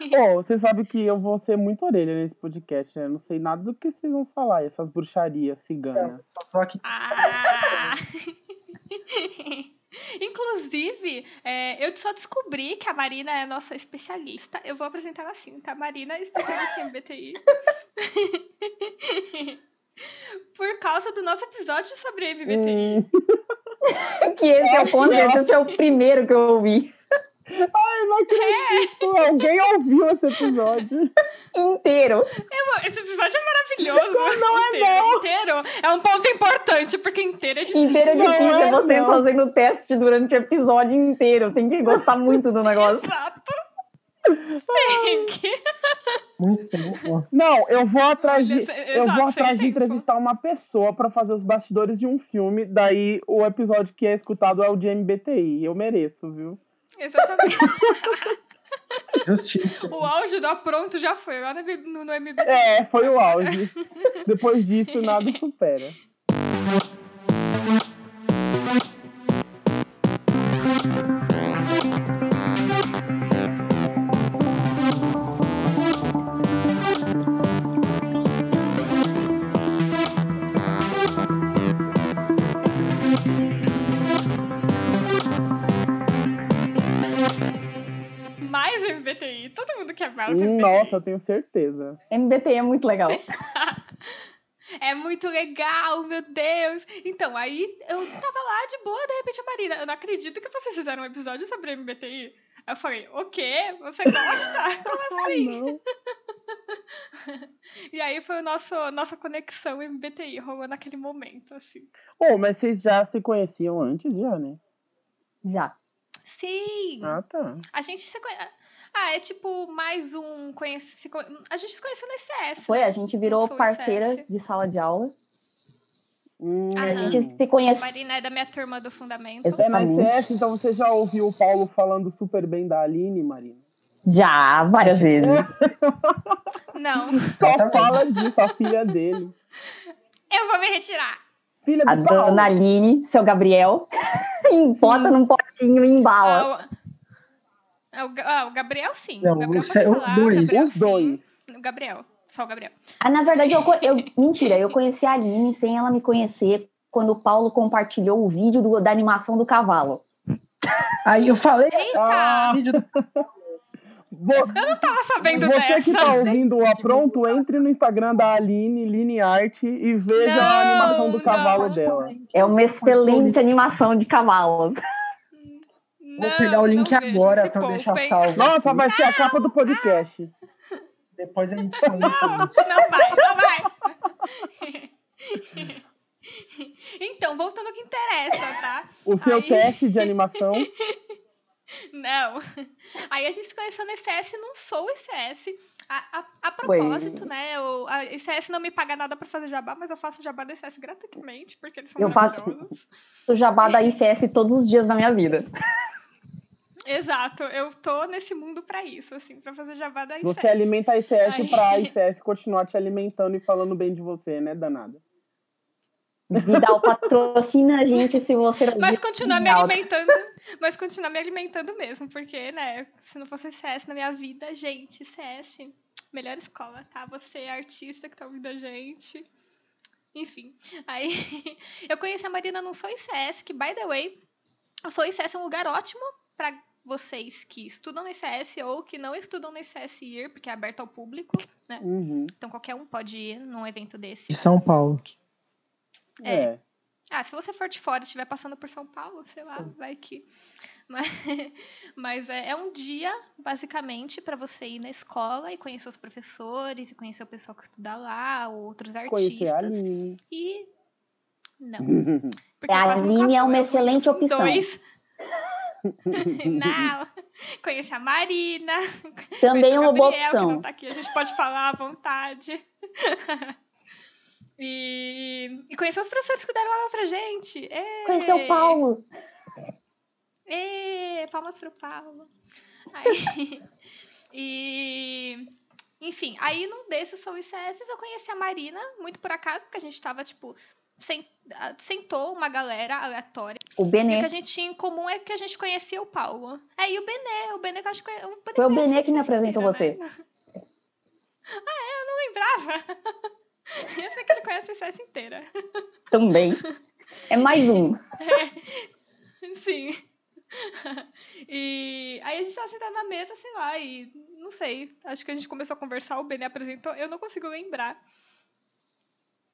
Ô, você sabe que eu vou ser muito orelha nesse podcast, né? Eu não sei nada do que vocês vão falar, essas bruxarias ciganas. Só tô aqui. Ah! Inclusive, é, eu só descobri que a Marina é a nossa especialista. Eu vou apresentar ela assim, tá? Marina, especialista em MBTI. Por causa do nosso episódio sobre MBTI. Hum, que esse é o ponto, esse é o primeiro que eu ouvi. Ai, não acredito! Alguém ouviu esse episódio. Inteiro. Eu- Esse episódio é maravilhoso. Não é inteiro, não. inteiro é um ponto importante, porque inteiro é difícil. Inteiro é Não difícil, é é, você não. fazendo o teste durante o episódio inteiro. Tem que gostar muito do negócio. Exato. Tem que. Muito tempo. Não, eu vou atrás de. Eu vou atrás de entrevistar uma pessoa pra fazer os bastidores de um filme. Daí o episódio que é escutado é o de MBTI. Eu mereço, viu? Exatamente. Justiça. O auge do apronto já foi. Agora no, no MBTI. É, foi o auge. Depois disso, nada supera. Nossa, eu tenho certeza. MBTI é muito legal. É muito legal, meu Deus. Então, aí eu tava lá de boa, de repente a Marina, eu não acredito que vocês fizeram um episódio sobre MBTI. Aí eu falei, o quê? Você gosta? Como Ah, assim? não. E aí foi o nosso nossa conexão MBTI, rolou naquele momento, assim. Ô, mas vocês já se conheciam antes, já, né? Já. Sim! Ah, tá. A gente se conhece. Ah, é tipo mais um conhece... A gente se conheceu no ICS. Foi, né? a gente virou parceira ICS. de sala de aula. Hum, Ah, A gente se conhece. Marina é da minha turma do Fundamento. Exato. É na. ICS, então você já ouviu o Paulo falando super bem da Aline, Marina? Já, várias vezes. Não, Só fala disso, a filha dele. eu vou me retirar. Filha A do Paulo. dona Aline, seu Gabriel, bota num potinho e embala. Ah. Ah, o Ga- ah, o Gabriel sim. Não, o Gabriel os- falar, dois. o Gabriel, Os dois. sim. O Gabriel. Só o Gabriel. Ah, na verdade, eu, eu- mentira, eu conheci a Aline sem ela me conhecer quando o Paulo compartilhou o vídeo do- da animação do cavalo. Aí eu falei Eita! Ah. vídeo do Vo- Tava sabendo Você dessa. que tá ouvindo o Apronto, entre no Instagram da Aline, Line Art, e veja Não, a animação do não. cavalo dela. É uma excelente animação de cavalos. Vou pegar o link agora eu deixar salvo. Nossa, vai ser a capa do podcast. Depois a gente comenta isso. Não vai, não vai. Então, voltando ao que interessa, tá? O seu Aí- teste de animação. Não. Aí a gente se conheceu no ICS, não sou o ICS. A, a, a Foi. propósito, né? O a ICS não me paga nada pra fazer jabá, mas eu faço jabá do ICS gratuitamente, porque eles são Eu faço- jabá da ICS todos os dias da minha vida. Exato, eu tô nesse mundo pra isso, assim, pra fazer jabá da ICS. Você alimenta a ICS Ai. pra ICS continuar te alimentando e falando bem de você, né, danada? Vidal patrocina a gente se você não Mas continuar me alimentando, mas continuar me alimentando mesmo, porque, né, se não fosse CS na minha vida, gente, CS, melhor escola, tá? Você é artista que tá ouvindo a gente. Enfim, aí eu conheci a Marina não sou ICS, que, by the way, eu sou ICS é um lugar ótimo pra vocês que estudam no ICS ou que não estudam no ICS ir, porque é aberto ao público, né? Uhum. Então qualquer um pode ir num evento desse. De São Paulo. É. É. Ah, se você for de fora e estiver passando por São Paulo, sei lá, vai que. Mas, mas é, é um dia, basicamente, para você ir na escola e conhecer os professores e conhecer o pessoal que estuda lá, outros Conhecer a artistas. Aline. E. Não. Porque A quase nunca Aline é uma eu excelente opção. Dois. Não. Conhecer a Marina. Também é o uma boa Gabriel, que não opção. tá aqui, a gente pode falar à vontade. e, e conhecer os professores que deram aula pra gente. Ê! Conhecer o Paulo. Ê, palmas pro Paulo. Aí, e, enfim, aí num desses são ICS, eu conheci a Marina, muito por acaso, porque a gente tava, tipo, sentou uma galera aleatória. O E o Benê. que a gente tinha em comum é que a gente conhecia o Paulo. É, e o Benê. O Benê que eu acho que... O Benê Foi o Benê que me Cecília apresentou inteira, você. né? Ah, é? Eu não lembrava. Eu sei que ele conhece a CS inteira. Também. É mais um. Sim. E aí a gente tava sentado na mesa, sei lá, e não sei. Acho que a gente começou a conversar, o Benê apresentou, eu não consigo lembrar.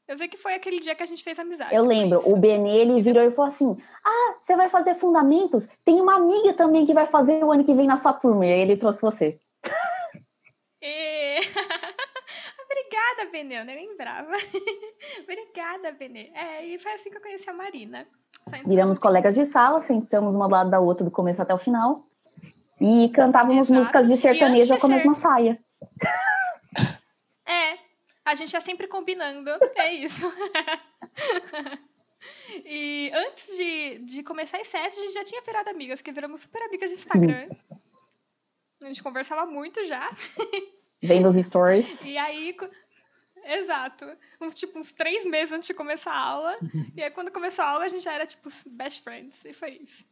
Eu sei que foi aquele dia que a gente fez amizade. Eu lembro, o Benê, ele virou e falou assim: Ah, você vai fazer fundamentos? Tem uma amiga também que vai fazer o ano que vem na sua turma. E aí ele trouxe você. E... Obrigada, Benê, eu nem lembrava. Obrigada, Benê. É, e foi assim que eu conheci a Marina. Viramos colegas de sala, sentamos uma do lado da outra do começo até o final. E cantávamos Exato. músicas de sertanejo com a ser- mesma saia. É, a gente é sempre combinando, é isso. e antes de, de começar esse set, a gente já tinha virado amigas, que viramos super amigas de Instagram. A gente conversava muito já. Vendo os stories. E aí. Exato. Uns, tipo, uns três meses antes de começar a aula. e aí, quando começou a aula, a gente já era, tipo, best friends. E foi isso.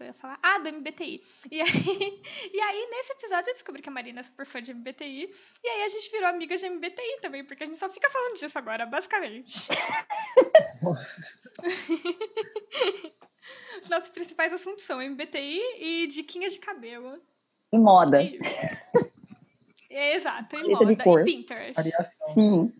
Que eu ia falar. Ah, do MBTI. E aí, e aí, nesse episódio, eu descobri que a Marina é super fã de MBTI. E aí, a gente virou amiga de MBTI também, porque a gente só fica falando disso agora, basicamente. Nossa. Os nossos principais assuntos são MBTI e diquinhas de cabelo. E moda. É, exato, e moda. cor. E Pinterest. Variação. Sim.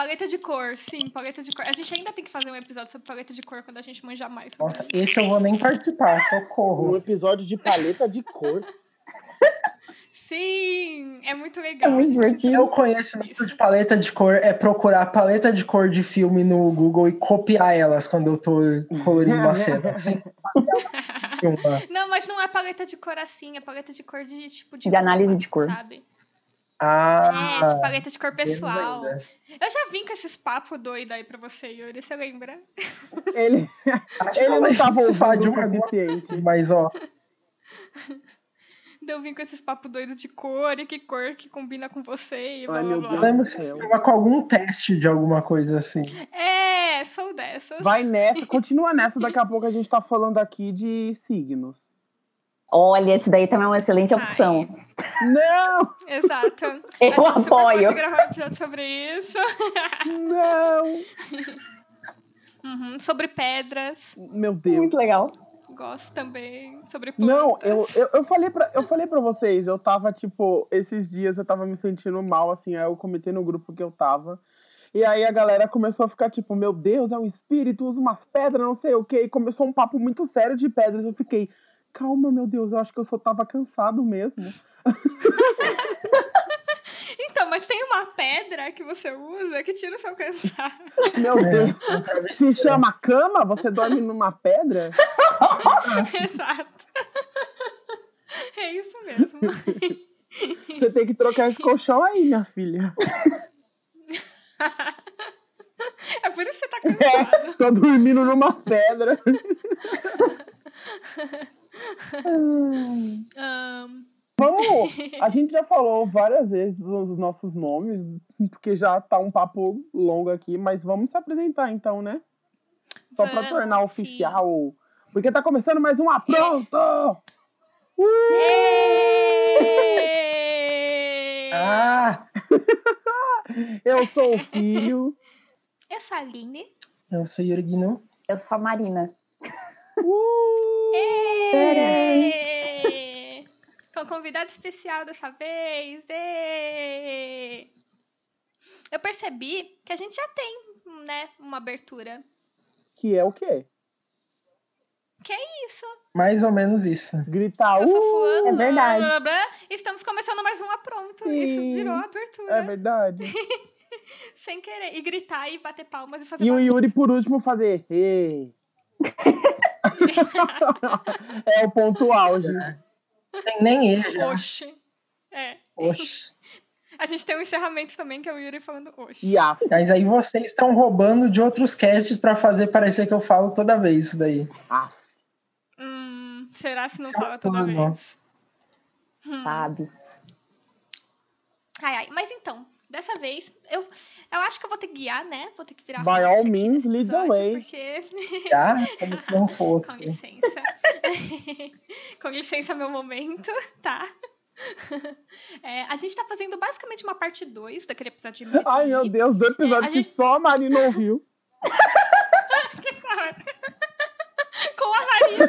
Paleta de cor, sim, paleta de cor. A gente ainda tem que fazer um episódio sobre paleta de cor quando a gente manjar mais. Nossa, isso. esse eu vou nem participar, Um socorro. episódio de paleta de cor. Sim, é muito É legal. muito divertido. Eu conhecimento de paleta de cor é procurar paleta de cor de filme no Google e copiar elas quando eu tô colorindo uma cena. Sem uma. Não, mas não é paleta de cor assim, é paleta de cor de tipo de. De análise de cor. Sabe? Ah, é, de paleta de cor pessoal. Eu já vim com esses papos doidos aí pra você, Yuri, você lembra? Ele, Acho ele eu não tava ouvindo o suficiente. Mas, ó, Daí Eu vim com esses papos doidos de cor e que cor que combina com você e blá Ai, blá meu blá. eu Deus. lembro que você tava com algum teste de alguma coisa assim. É, sou dessas. Vai nessa, continua nessa, daqui a pouco a gente tá falando aqui de signos. Olha, esse daí também é uma excelente opção. Não, Exato. Eu A gente super apoio. pode gravar um episódio sobre isso. não. Uhum, Sobre pedras. Meu Deus. Muito legal. Gosto também. Sobre plantas. Não, eu, eu, eu, falei pra, eu falei pra vocês, eu tava, tipo, esses dias eu tava me sentindo mal, assim, aí eu comentei no grupo que eu tava. E aí a galera começou a ficar, tipo, meu Deus, é um espírito, usa umas pedras, não sei o quê. E começou um papo muito sério de pedras. Eu fiquei, calma, meu Deus, eu acho que eu só tava cansado mesmo. Então, mas tem uma pedra que você usa que tira o seu cansaço. Meu Deus. É, um travesti- Se chama cama? Você dorme numa pedra? Exato. É isso mesmo. Você tem que trocar esse colchão aí, minha filha. É por isso que você tá cansado. Tô dormindo numa pedra. Ahn, Vamos! A gente já falou várias vezes os nossos nomes, porque já tá um papo longo aqui, mas vamos se apresentar então, né? Só pra Vamos, tornar sim. oficial. Porque tá começando mais um Apronto! Uh! Ah, Eu sou o filho. Eu sou a Aline. eu sou Yuri Guinu. Eu sou a Marina. Uh! Êêêê! Com convidado especial dessa vez. Êêêê! Eu percebi que a gente já tem, né, uma abertura. Que é o quê? Que é isso? Mais ou menos isso. Gritar Eu sou uh! fulano. é verdade. blá, blá, blá. Estamos começando mais um apronto. Isso Sim. virou abertura. É verdade. Sem querer. E gritar e bater palmas e fazer E o barulho. Yuri, por último, fazer. "Ê". é o ponto auge. Tem nem ele já. Oxi. É. Oxi. A gente tem um encerramento também, que é o Yuri falando oxi. E a Mas aí vocês estão roubando de outros casts pra fazer parecer que eu falo toda vez isso daí. Af. Hum, será se não Isso é fala toda vez? Hum. Sabe? Ai, ai. Mas então, dessa vez, eu, eu acho que eu vou ter que guiar, né? Vou ter que virar By all means, lead the way. Porque... Ah, como se não Com fosse. licença. Com licença, meu momento, tá? É, a gente tá fazendo basicamente uma parte 2 daquele episódio de Ai, meu. Deus, do episódio É, que gente- só a Marina ouviu. Com a Marina.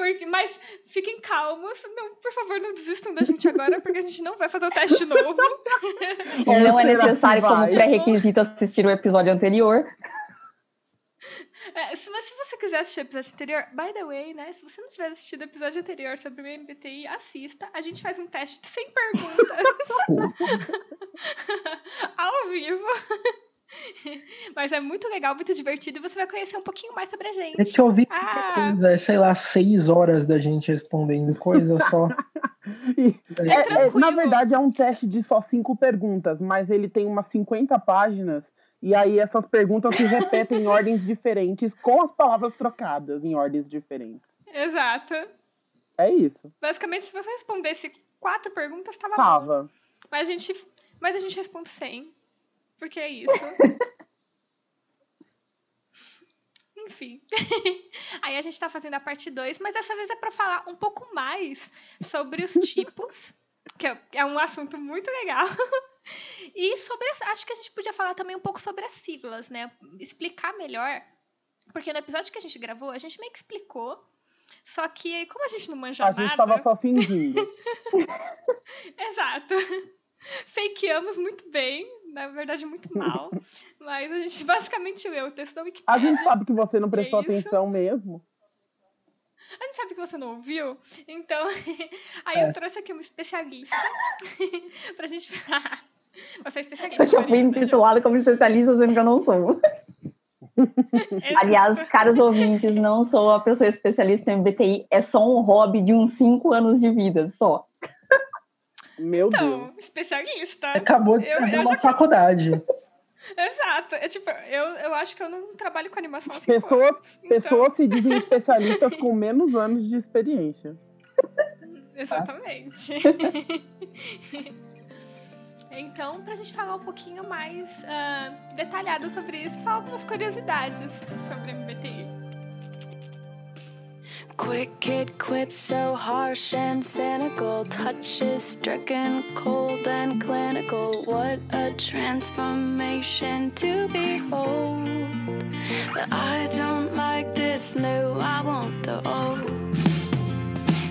Porque, mas fiquem calmos, não, por favor, não desistam da gente agora, porque a gente não vai fazer o teste de novo. Ou Não é necessário como pré-requisito assistir o episódio anterior. É, se, mas se você quiser assistir o episódio anterior, by the way, né? Se você não tiver assistido o episódio anterior sobre o MBTI, assista. A gente faz um teste 100 perguntas. Ao vivo. Mas é muito legal, muito divertido e você vai conhecer um pouquinho mais sobre a gente. que ouvir Ah, coisa, é, sei lá, seis horas da gente respondendo coisa só. E- É É, é, tranquilo. na verdade, é um teste de só cinco perguntas, mas ele tem umas 50 páginas, e aí essas perguntas se repetem em ordens diferentes, com as palavras trocadas em ordens diferentes. exato. É isso. Basicamente, se você respondesse quatro perguntas, tava bom. Tava. Mas a gente, mas a gente responde 100. Porque é isso. Enfim. Aí a gente tá fazendo a parte 2, mas dessa vez é pra falar um pouco mais sobre os tipos, que é- é um assunto muito legal. E sobre as, acho que a gente podia falar também um pouco sobre as siglas, né? Explicar melhor. Porque no episódio que a gente gravou, a gente meio que explicou. Só que, como a gente não manja A nada. gente tava só fingindo. Exato. Fakeamos muito bem, na verdade muito mal. mas a gente basicamente leu o texto da A Wikipedia. gente sabe que você não prestou É atenção mesmo. A gente sabe que você não ouviu, então aí É. eu trouxe aqui uma especialista pra gente Você é especialista. Eu já fui intitulada como especialista, sendo que eu não sou. Aliás, caros ouvintes, não sou a pessoa especialista em MBTI, é só um hobby de uns 5 anos de vida, só. Meu Deus. Então, especialista. Acabou de escrever eu uma já- faculdade. Exato. É tipo, eu, eu acho que eu não trabalho com animação assim. Pessoas, Então, pessoas se dizem especialistas com menos anos de experiência. Exatamente. então, pra gente falar um pouquinho mais ah, detalhado sobre isso, só algumas curiosidades sobre MBTI. Quick kid quips so harsh and cynical, touches stricken, cold and clinical. What a transformation to behold. But I don't like this new, I want the old.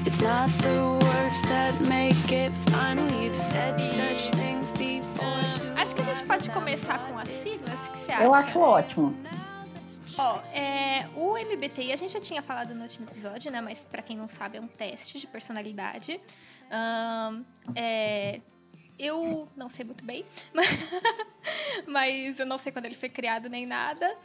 It's not the words that make it fun. We've said such things before. Acho que a gente pode começar com as siglas, o que você acha? Eu acho ótimo. Ó, é, o MBTI, a gente já tinha falado no último episódio, né? Mas pra quem não sabe, é um teste de personalidade. Ahn, é, eu não sei muito bem, mas eu não sei quando ele foi criado nem nada.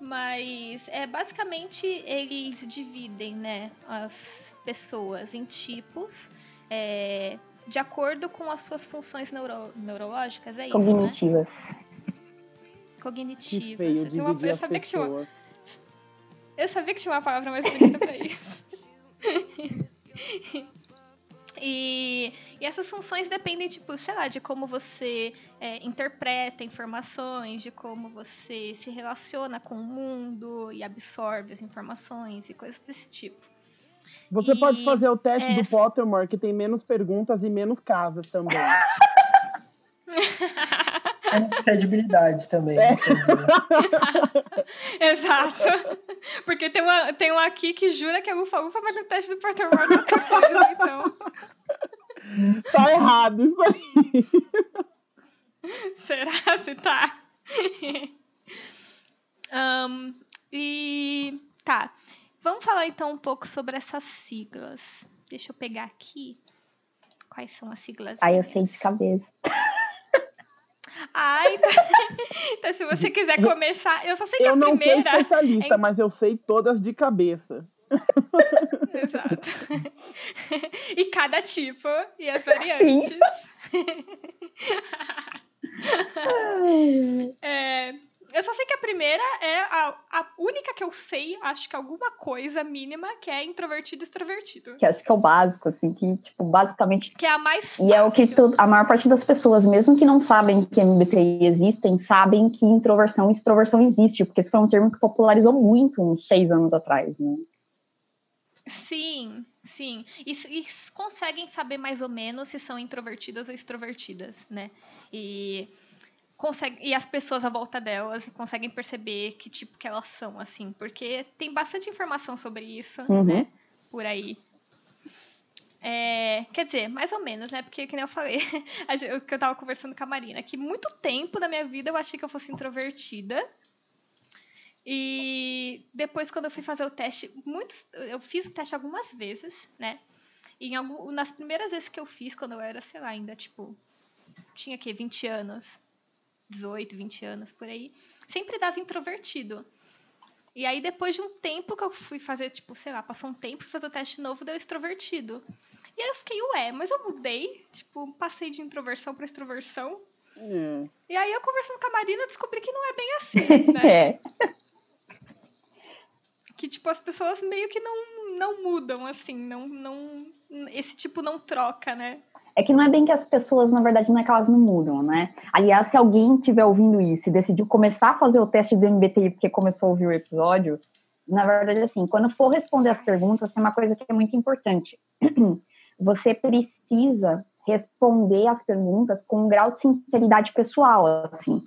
Mas é basicamente eles dividem, né, as pessoas em tipos é, de acordo com as suas funções neuro- neurológicas, é isso, né? Cognitivas. Cognitivas. Que feio uma- dividir as pessoas. Eu sabia que tinha uma palavra mais bonita pra isso. E, e essas funções dependem, tipo, sei lá, de como você é, interpreta informações, de como você se relaciona com o mundo e absorve as informações e coisas desse tipo. Você E pode fazer o teste é- do Pottermore, que tem menos perguntas e menos casas também. Tem credibilidade também. É. Exato. Porque tem, uma, tem um aqui que jura que é ufa-ufa, mas o teste do Pottermore é outra coisa, então. tá errado isso aí. Será se tá? Ahn, e tá. Vamos falar então um pouco sobre essas siglas. Deixa eu pegar aqui. Quais são as siglas? Aí eu sei de cabeça. Ai, tá. então se você quiser começar, eu só sei que Eu a não sou primeira. especialista, é- mas eu sei todas de cabeça. Exato. e cada tipo e as variantes. É, Eu só sei que a primeira é a, a única que eu sei, acho que alguma coisa mínima, que é introvertido e extrovertido. Que acho que é o básico, assim, que, tipo, basicamente. Que é a mais E é o que fácil. todo- a maior parte das pessoas, mesmo que não sabem que MBTI existem, sabem que introversão e extroversão existe, porque isso foi um termo que popularizou muito uns seis anos atrás, né? Sim, sim. E, e conseguem saber mais ou menos se são introvertidas ou extrovertidas, né? E, consegue, e as pessoas à volta delas conseguem perceber que tipo que elas são, assim. Porque tem bastante informação sobre isso, Uhum. né? Por aí. É, quer dizer, mais ou menos, né? Porque, que nem eu falei, o que eu tava conversando com a Marina, que muito tempo da minha vida eu achei que eu fosse introvertida. E depois, quando eu fui fazer o teste, muitos, eu fiz o teste algumas vezes, né? E em algum, nas primeiras vezes que eu fiz, quando eu era, sei lá, ainda, tipo, tinha que 20 anos, 18, 20 anos, por aí, sempre dava introvertido. E aí, depois de um tempo que eu fui fazer, tipo, sei lá, passou um tempo, fui fazer o teste novo, deu extrovertido. E aí eu fiquei, ué, mas eu mudei, tipo, passei de introversão pra extroversão. É. E aí eu conversando com a Marina, descobri que não é bem assim, né? É. que tipo as pessoas meio que não não mudam assim, não não esse tipo não troca, né? É que não é bem que as pessoas, na verdade, não é que elas não mudam, né? Aliás, se alguém estiver ouvindo isso e decidiu começar a fazer o teste do MBTI porque começou a ouvir o episódio, na verdade, assim, quando for responder as perguntas, tem uma coisa que é muito importante. Você precisa responder as perguntas com um grau de sinceridade pessoal, assim.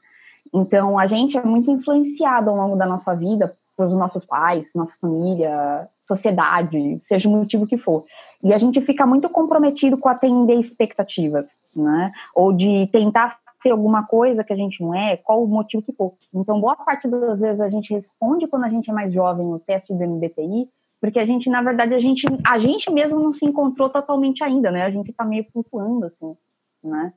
Então, a gente é muito influenciado ao longo da nossa vida pelos nossos pais, nossa família, sociedade, seja o motivo que for. E a gente fica muito comprometido com atender expectativas, né? Ou de tentar ser alguma coisa que a gente não é, qual o motivo que for. Então, boa parte das vezes a gente responde quando a gente é mais jovem o teste do MBTI, porque a gente, na verdade, a gente, a gente mesmo não se encontrou totalmente ainda, né? A gente tá meio flutuando, assim, né?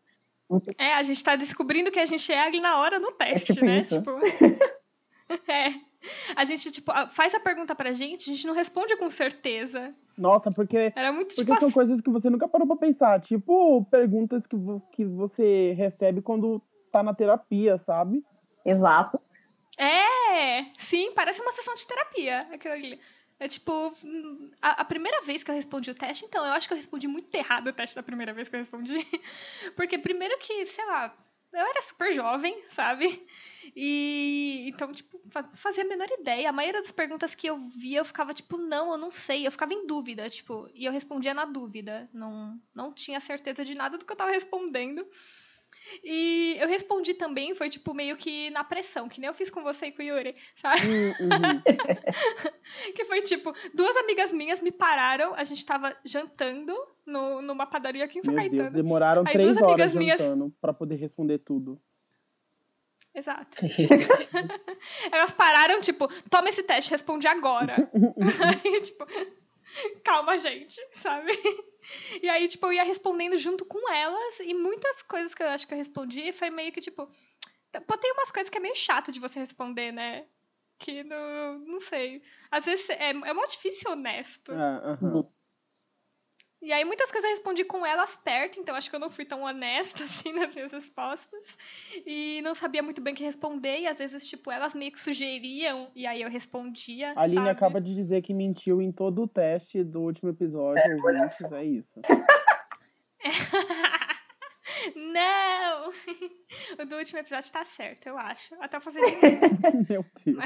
Então, É, a gente tá descobrindo que a gente é ali na hora no teste, tipo né? isso. Tipo É. A gente tipo faz a pergunta pra gente, a gente não responde com certeza. Nossa, porque, Era muito porque tipo são coisas que você nunca parou pra pensar. Tipo, perguntas que, que você recebe quando tá na terapia, sabe? exato. É, sim, parece uma sessão de terapia. Aquilo ali. É tipo, hum, a, a primeira vez que eu respondi o teste, então, eu acho que eu respondi muito errado o teste da primeira vez que eu respondi. Porque primeiro que, sei lá, eu era super jovem, sabe? E então, tipo, fa- fazia a menor ideia. A maioria das perguntas que eu via, eu ficava tipo, não, eu não sei. Eu ficava em dúvida, tipo, e eu respondia na dúvida. Não, não tinha certeza de nada do que eu tava respondendo. E eu respondi também, foi tipo meio que na pressão, que nem eu fiz com você e com o Yuri, sabe? Hum, uhum. Que foi tipo, duas amigas minhas me pararam, a gente tava jantando no, numa padaria aqui em São Meu Deus, Caetano. demoraram Aí três horas minhas- jantando pra poder responder tudo. Exato. Elas pararam, tipo, toma esse teste, responde agora. aí, tipo, calma, gente, sabe? E aí, tipo, eu ia respondendo junto com elas, e muitas coisas que eu acho que eu respondi foi meio que, tipo. Pô, tem umas coisas que é meio chato de você responder, né? Que não, não sei. Às vezes é, é muito difícil honesto. É. E aí muitas coisas eu respondi com elas perto, então acho que eu não fui tão honesta assim nas minhas respostas. E não sabia muito bem o que responder, e às vezes, tipo, elas meio que sugeriam, e aí eu respondia. A Aline sabe? acaba de dizer que mentiu em todo o teste do último episódio. É, ouvintes, é isso. não! O do último episódio tá certo, eu acho. Até eu fazer. Meu Deus.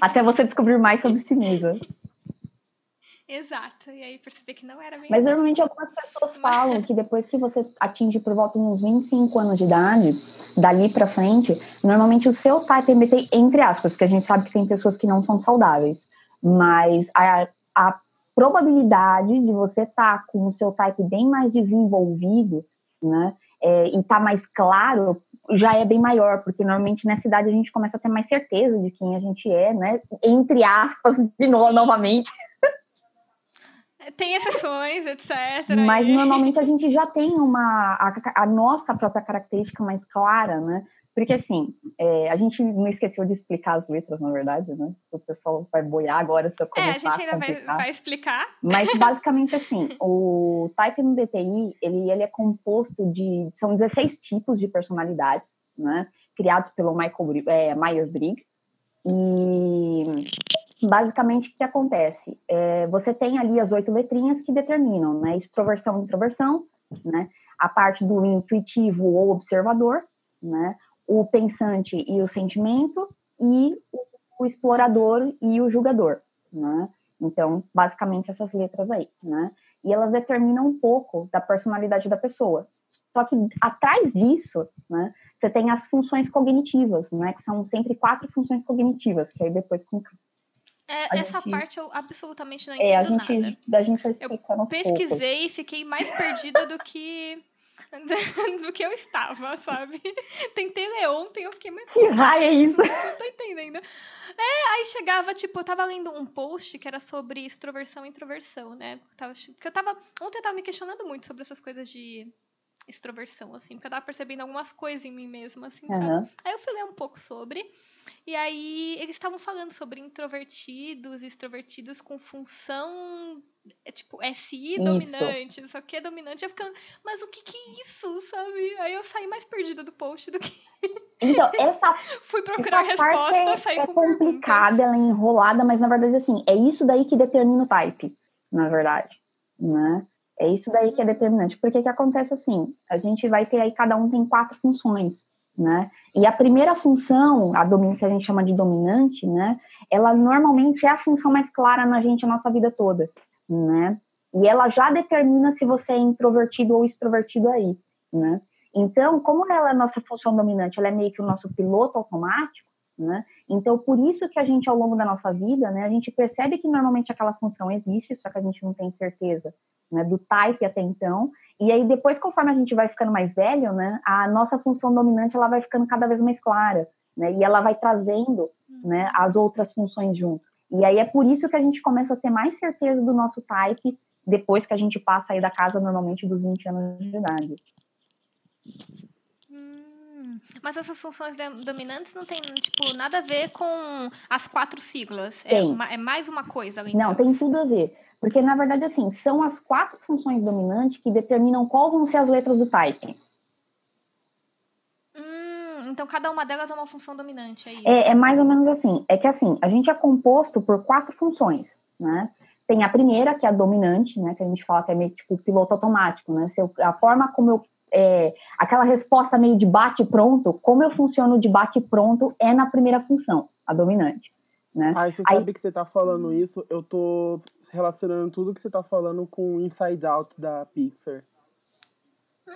Até você descobrir mais sobre si mesma. Exato. E aí perceber que não era bem. Mas normalmente algumas pessoas falam que depois que você atinge por volta de uns 25 anos de idade, dali pra frente, normalmente o seu type MBTI, entre aspas, que a gente sabe que tem pessoas que não são saudáveis, mas a, a probabilidade de você estar com o seu type bem mais desenvolvido, né, é, e tá mais claro, já é bem maior, porque normalmente nessa idade a gente começa a ter mais certeza de quem a gente é, né, entre aspas, de novo, novamente, Tem exceções, etc. Mas e- normalmente a gente já tem uma a, a nossa própria característica mais clara, né? Porque assim, é, a gente não esqueceu de explicar as letras, na verdade, né? O pessoal vai boiar agora se eu É, a começar gente ainda vai, vai explicar. Mas basicamente assim, o Type MBTI, ele, ele é composto de. São 16 tipos de personalidades, né? criados pelo Michael é, Myers-Briggs. E basicamente o que acontece? É, você tem ali as oito letrinhas que determinam, né? Extroversão e introversão, né? A parte do intuitivo ou observador, né? O pensante e o sentimento e o, o explorador e o julgador, né? Então, basicamente essas letras aí, né? E elas determinam um pouco da personalidade da pessoa. Só que atrás disso, né, você tem as funções cognitivas, né, que são sempre quatro funções cognitivas, que aí depois é, essa gente... parte eu absolutamente não entendo é, a gente, nada. A gente eu pesquisei e fiquei mais perdida do que do que eu estava, sabe? Tentei ler ontem, eu fiquei mais. Que raio é isso? Não tô entendendo. É, aí chegava, tipo, eu tava lendo um post que era sobre extroversão e introversão, né? Porque eu tava. Ontem eu tava me questionando muito sobre essas coisas de extroversão, assim, porque eu tava percebendo algumas coisas em mim mesma, assim, uhum. sabe? Aí eu fui ler um pouco sobre. E aí eles estavam falando sobre introvertidos, extrovertidos com função é tipo SI dominante, isso. só que é dominante, eu ficando, mas o que que é isso, sabe? Aí eu saí mais perdida do post do que Então, essa fui procurar essa resposta, parte é, saí é com complicada, perguntas. ela é enrolada, mas na verdade assim, é isso daí que determina o type, na verdade, né? É isso daí que é determinante. Porque que acontece assim? A gente vai ter aí, cada um tem quatro funções né? E a primeira função, a que a gente chama de dominante, né? Ela normalmente é a função mais clara na gente a nossa vida toda, né? E ela já determina se você é introvertido ou extrovertido aí, né? Então, como ela é a nossa função dominante, ela é meio que o nosso piloto automático, né? Então, por isso que a gente, ao longo da nossa vida, né, a gente percebe que normalmente aquela função existe, só que a gente não tem certeza né, do type até então, e aí, depois, conforme a gente vai ficando mais velho, né, a nossa função dominante ela vai ficando cada vez mais clara, né, e ela vai trazendo né, as outras funções junto. E aí é por isso que a gente começa a ter mais certeza do nosso type depois que a gente passa aí da casa normalmente dos 20 anos de idade. Hum, mas essas funções dominantes não tem tipo nada a ver com as quatro siglas. É, uma, é, mais uma coisa. Além não, tem tudo a ver. Porque, na verdade, assim, são as quatro funções dominantes que determinam qual vão ser as letras do type. Hum, então cada uma delas é uma função dominante, é isso? É, é mais ou menos assim. É que, assim, a gente é composto por quatro funções, né? Tem a primeira, que é a dominante, né? Que a gente fala que é meio tipo piloto automático, né? Se eu, a forma como eu. É, aquela resposta meio de bate-pronto, como eu funciono de bate-pronto é na primeira função, a dominante. Né? Ah, você sabe que você tá falando isso, eu tô relacionando tudo que você tá falando com o Inside Out da Pixar.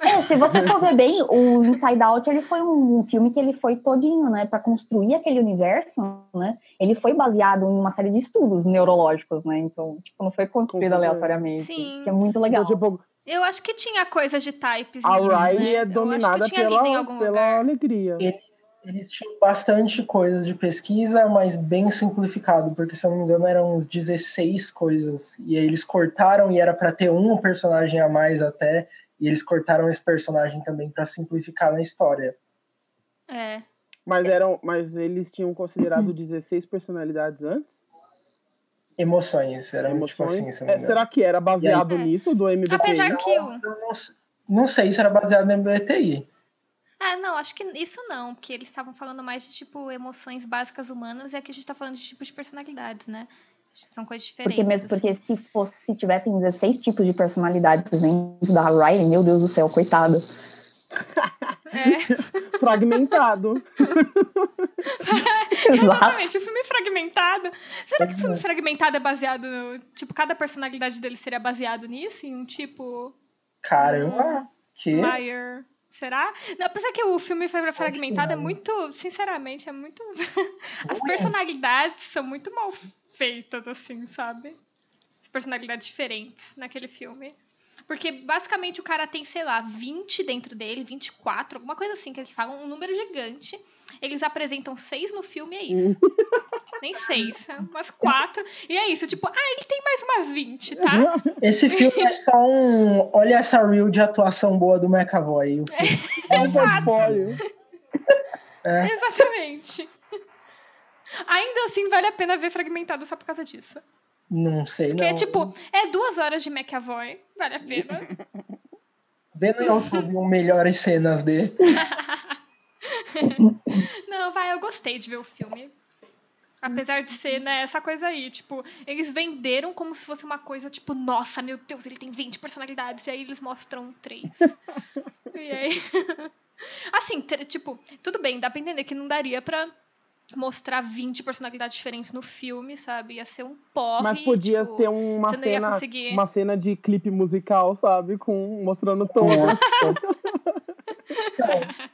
É, se você for ver bem, o Inside Out ele foi um, filme que ele foi todinho, né, para construir aquele universo, né? Ele foi baseado em uma série de estudos neurológicos, né? Então, tipo, não foi construído aleatoriamente, Sim. que é muito legal. Então, tipo, eu acho que tinha coisas de types. a Riley né? é dominada pela, pela alegria. Eles tinham bastante coisas de pesquisa, mas bem simplificado, porque se eu não me engano eram uns 16 coisas. E aí eles cortaram e era para ter um personagem a mais até, e eles cortaram esse personagem também para simplificar na história. É. Mas eram, mas eles tinham considerado 16 personalidades antes? Emoções, era Emoções. tipo assim, se é, Será que era baseado aí, nisso do MBTI? Apesar que eu... eu não, não sei se era baseado no MBTI. Ah, não, acho que isso não, porque eles estavam falando mais de, tipo, emoções básicas humanas e aqui a gente tá falando de tipos de personalidades, né? São coisas diferentes. Porque mesmo porque se fosse, se tivessem 16 tipos de personalidades dentro da Riley, meu Deus do céu, coitada. É. fragmentado. Exatamente, o filme fragmentado. Será que o filme fragmentado é baseado no. Tipo, cada personalidade dele seria baseado nisso? Em um tipo. Caramba! Que? Meyer. Será? Não, apesar que o filme foi fragmentado é muito, sinceramente, é muito. As personalidades são muito mal feitas, assim, sabe? As personalidades diferentes naquele filme. Porque basicamente o cara tem, sei lá, 20 dentro dele, 24, alguma coisa assim que eles falam, um número gigante. Eles apresentam seis no filme, é isso. Nem seis, é umas quatro. E é isso, tipo, ah, ele tem mais umas 20, tá? Esse filme é só um. Olha essa reel de atuação boa do McAvoy. O filme. É, um portfólio. É. Exatamente. Ainda assim, vale a pena ver fragmentado só por causa disso. Não sei, Porque, não. tipo, é duas horas de McAvoy, vale a pena. Vê no YouTube melhores cenas dele. Não, vai, eu gostei de ver o filme. Apesar de ser, né, essa coisa aí, tipo, eles venderam como se fosse uma coisa, tipo, nossa, meu Deus, ele tem 20 personalidades, e aí eles mostram três. e aí. assim, tipo, tudo bem, dá pra entender que não daria pra mostrar 20 personalidades diferentes no filme, sabe? Ia ser um porre. Mas podia tipo, ter uma você não ia cena, conseguir. uma cena de clipe musical, sabe? Com, mostrando todos.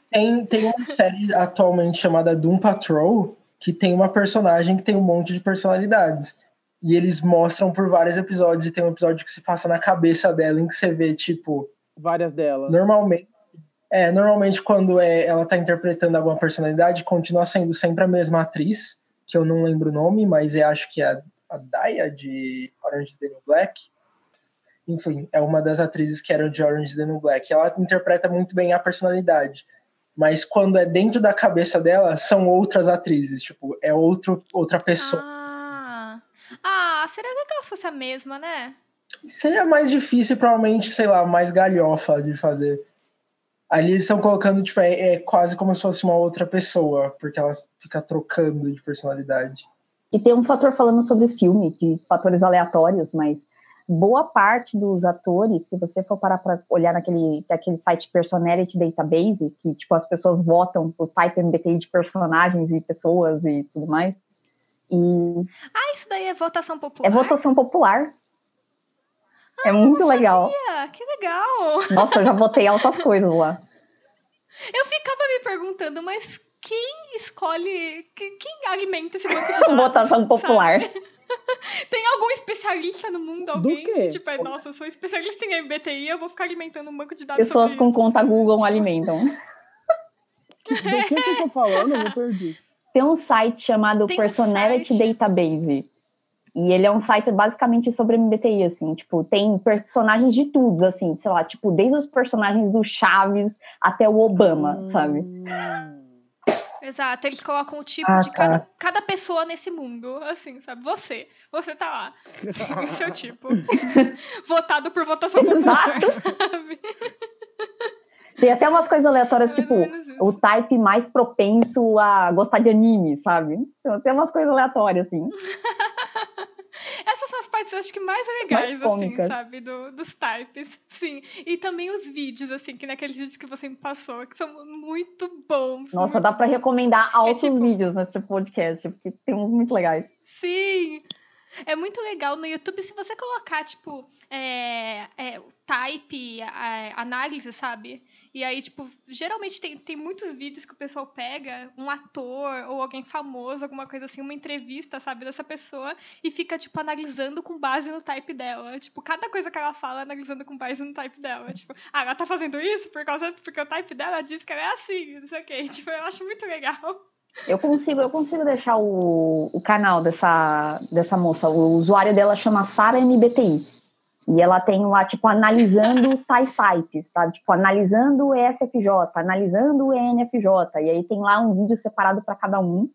Tem, tem uma série atualmente chamada Doom Patrol, que tem uma personagem que tem um monte de personalidades. E eles mostram por vários episódios, e tem um episódio que se passa na cabeça dela, em que você vê, tipo, Várias delas. normalmente. É, normalmente quando é, ela tá interpretando alguma personalidade, continua sendo sempre a mesma atriz, que eu não lembro o nome, mas eu acho que é a, a Daya de Orange is the New Black. Enfim, é uma das atrizes que eram de Orange is the New Black. Ela interpreta muito bem a personalidade. Mas quando é dentro da cabeça dela, são outras atrizes. Tipo, é outro, outra pessoa. Ah. ah, seria legal se fosse a mesma, né? Seria mais difícil, provavelmente, sei lá, mais galhofa de fazer. Ali eles estão colocando, tipo, é, é quase como se fosse uma outra pessoa, porque ela fica trocando de personalidade. E tem um fator falando sobre o filme, de fatores aleatórios, mas boa parte dos atores, se você for parar para olhar naquele, naquele site Personality Database, que tipo as pessoas votam o type MBTI de personagens e pessoas e tudo mais. E Ah, isso daí é votação popular? é votação popular. é muito legal. Ah, que legal! Nossa, eu já votei altas coisas lá. Eu ficava me perguntando, mas quem escolhe. que- Quem alimenta esse banco de dados? Votação popular. Tem algum especialista no mundo? Alguém que, tipo, é, nossa, eu sou especialista em MBTI, eu vou ficar alimentando um banco de dados. Pessoas sobre com isso. conta Google alimentam. Do que vocês estão falando? Eu me perdi. Tem um site chamado Tem um Personality site. Database. E ele é um site basicamente sobre MBTI, assim, tipo, tem personagens de tudo, assim, sei lá, tipo, desde os personagens do Chaves até o Obama, sabe? Exato, eles colocam o tipo Ah, de tá. cada, cada pessoa nesse mundo, assim, sabe? Você, você tá lá, o seu tipo. Votado por votação popular, sabe? Tem até umas coisas aleatórias, É tipo, o type mais propenso a gostar de anime, sabe? Então, tem umas coisas aleatórias, assim. Partes, eu acho que mais legais, assim, cômicas. sabe? Do, dos types, sim. E também os vídeos, assim, que naqueles vídeos que você me passou, que são muito bons. Nossa, muito dá pra bons. recomendar altos tipo- vídeos nesse podcast, porque tem uns muito legais. Sim! É muito legal no YouTube se você colocar, tipo, é, é, type, a- análise, sabe? E aí, tipo, geralmente tem, tem muitos vídeos que o pessoal pega um ator ou alguém famoso, alguma coisa assim, uma entrevista, sabe, dessa pessoa, e fica, tipo, analisando com base no type dela. Tipo, cada coisa que ela fala, analisando com base no type dela. Tipo, ah, ela tá fazendo isso por causa, porque o type dela diz que ela é assim, não sei o quê. Tipo, eu acho muito legal. Eu consigo, eu consigo deixar o, o canal dessa, dessa moça. O usuário dela chama Sara MBTI. E ela tem lá, tipo, analisando tais types, sabe? Tipo, analisando o ESFJ, analisando o ENFJ. E aí tem lá um vídeo separado para cada um.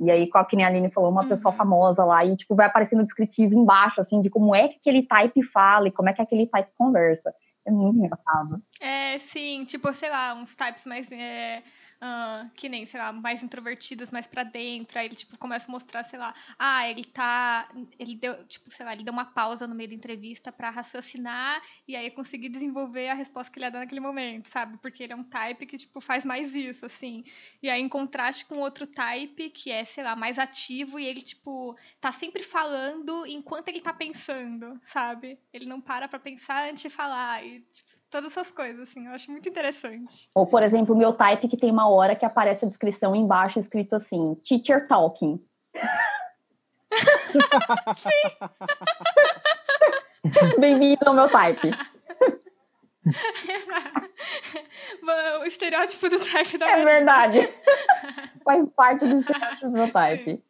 E aí, qual que nem a Aline falou, uma Uhum. pessoa famosa lá, e tipo, vai aparecendo descritivo embaixo, assim, de como é que aquele type fala e como é que aquele type conversa. É muito engraçado. É, sim, tipo, sei lá, uns types mais. é, ah, que nem, sei lá, mais introvertidos, mais pra dentro. Aí ele, tipo, começa a mostrar, sei lá, ah, ele tá. Ele deu, tipo, sei lá, ele deu uma pausa no meio da entrevista pra raciocinar e aí conseguir desenvolver a resposta que ele ia dar naquele momento, sabe? Porque ele é um type que, tipo, faz mais isso, assim. E aí, em contraste com outro type que é, sei lá, mais ativo e ele, tipo, tá sempre falando enquanto ele tá pensando, sabe? Ele não para pra pensar antes de falar. E tipo, todas essas coisas, assim, eu acho muito interessante. Ou, por exemplo, o meu type que tem uma hora que aparece a descrição embaixo escrito assim, teacher talking. Bem-vindo ao meu type. o estereótipo do type da É Marina. verdade. Faz parte do estereótipo do meu type.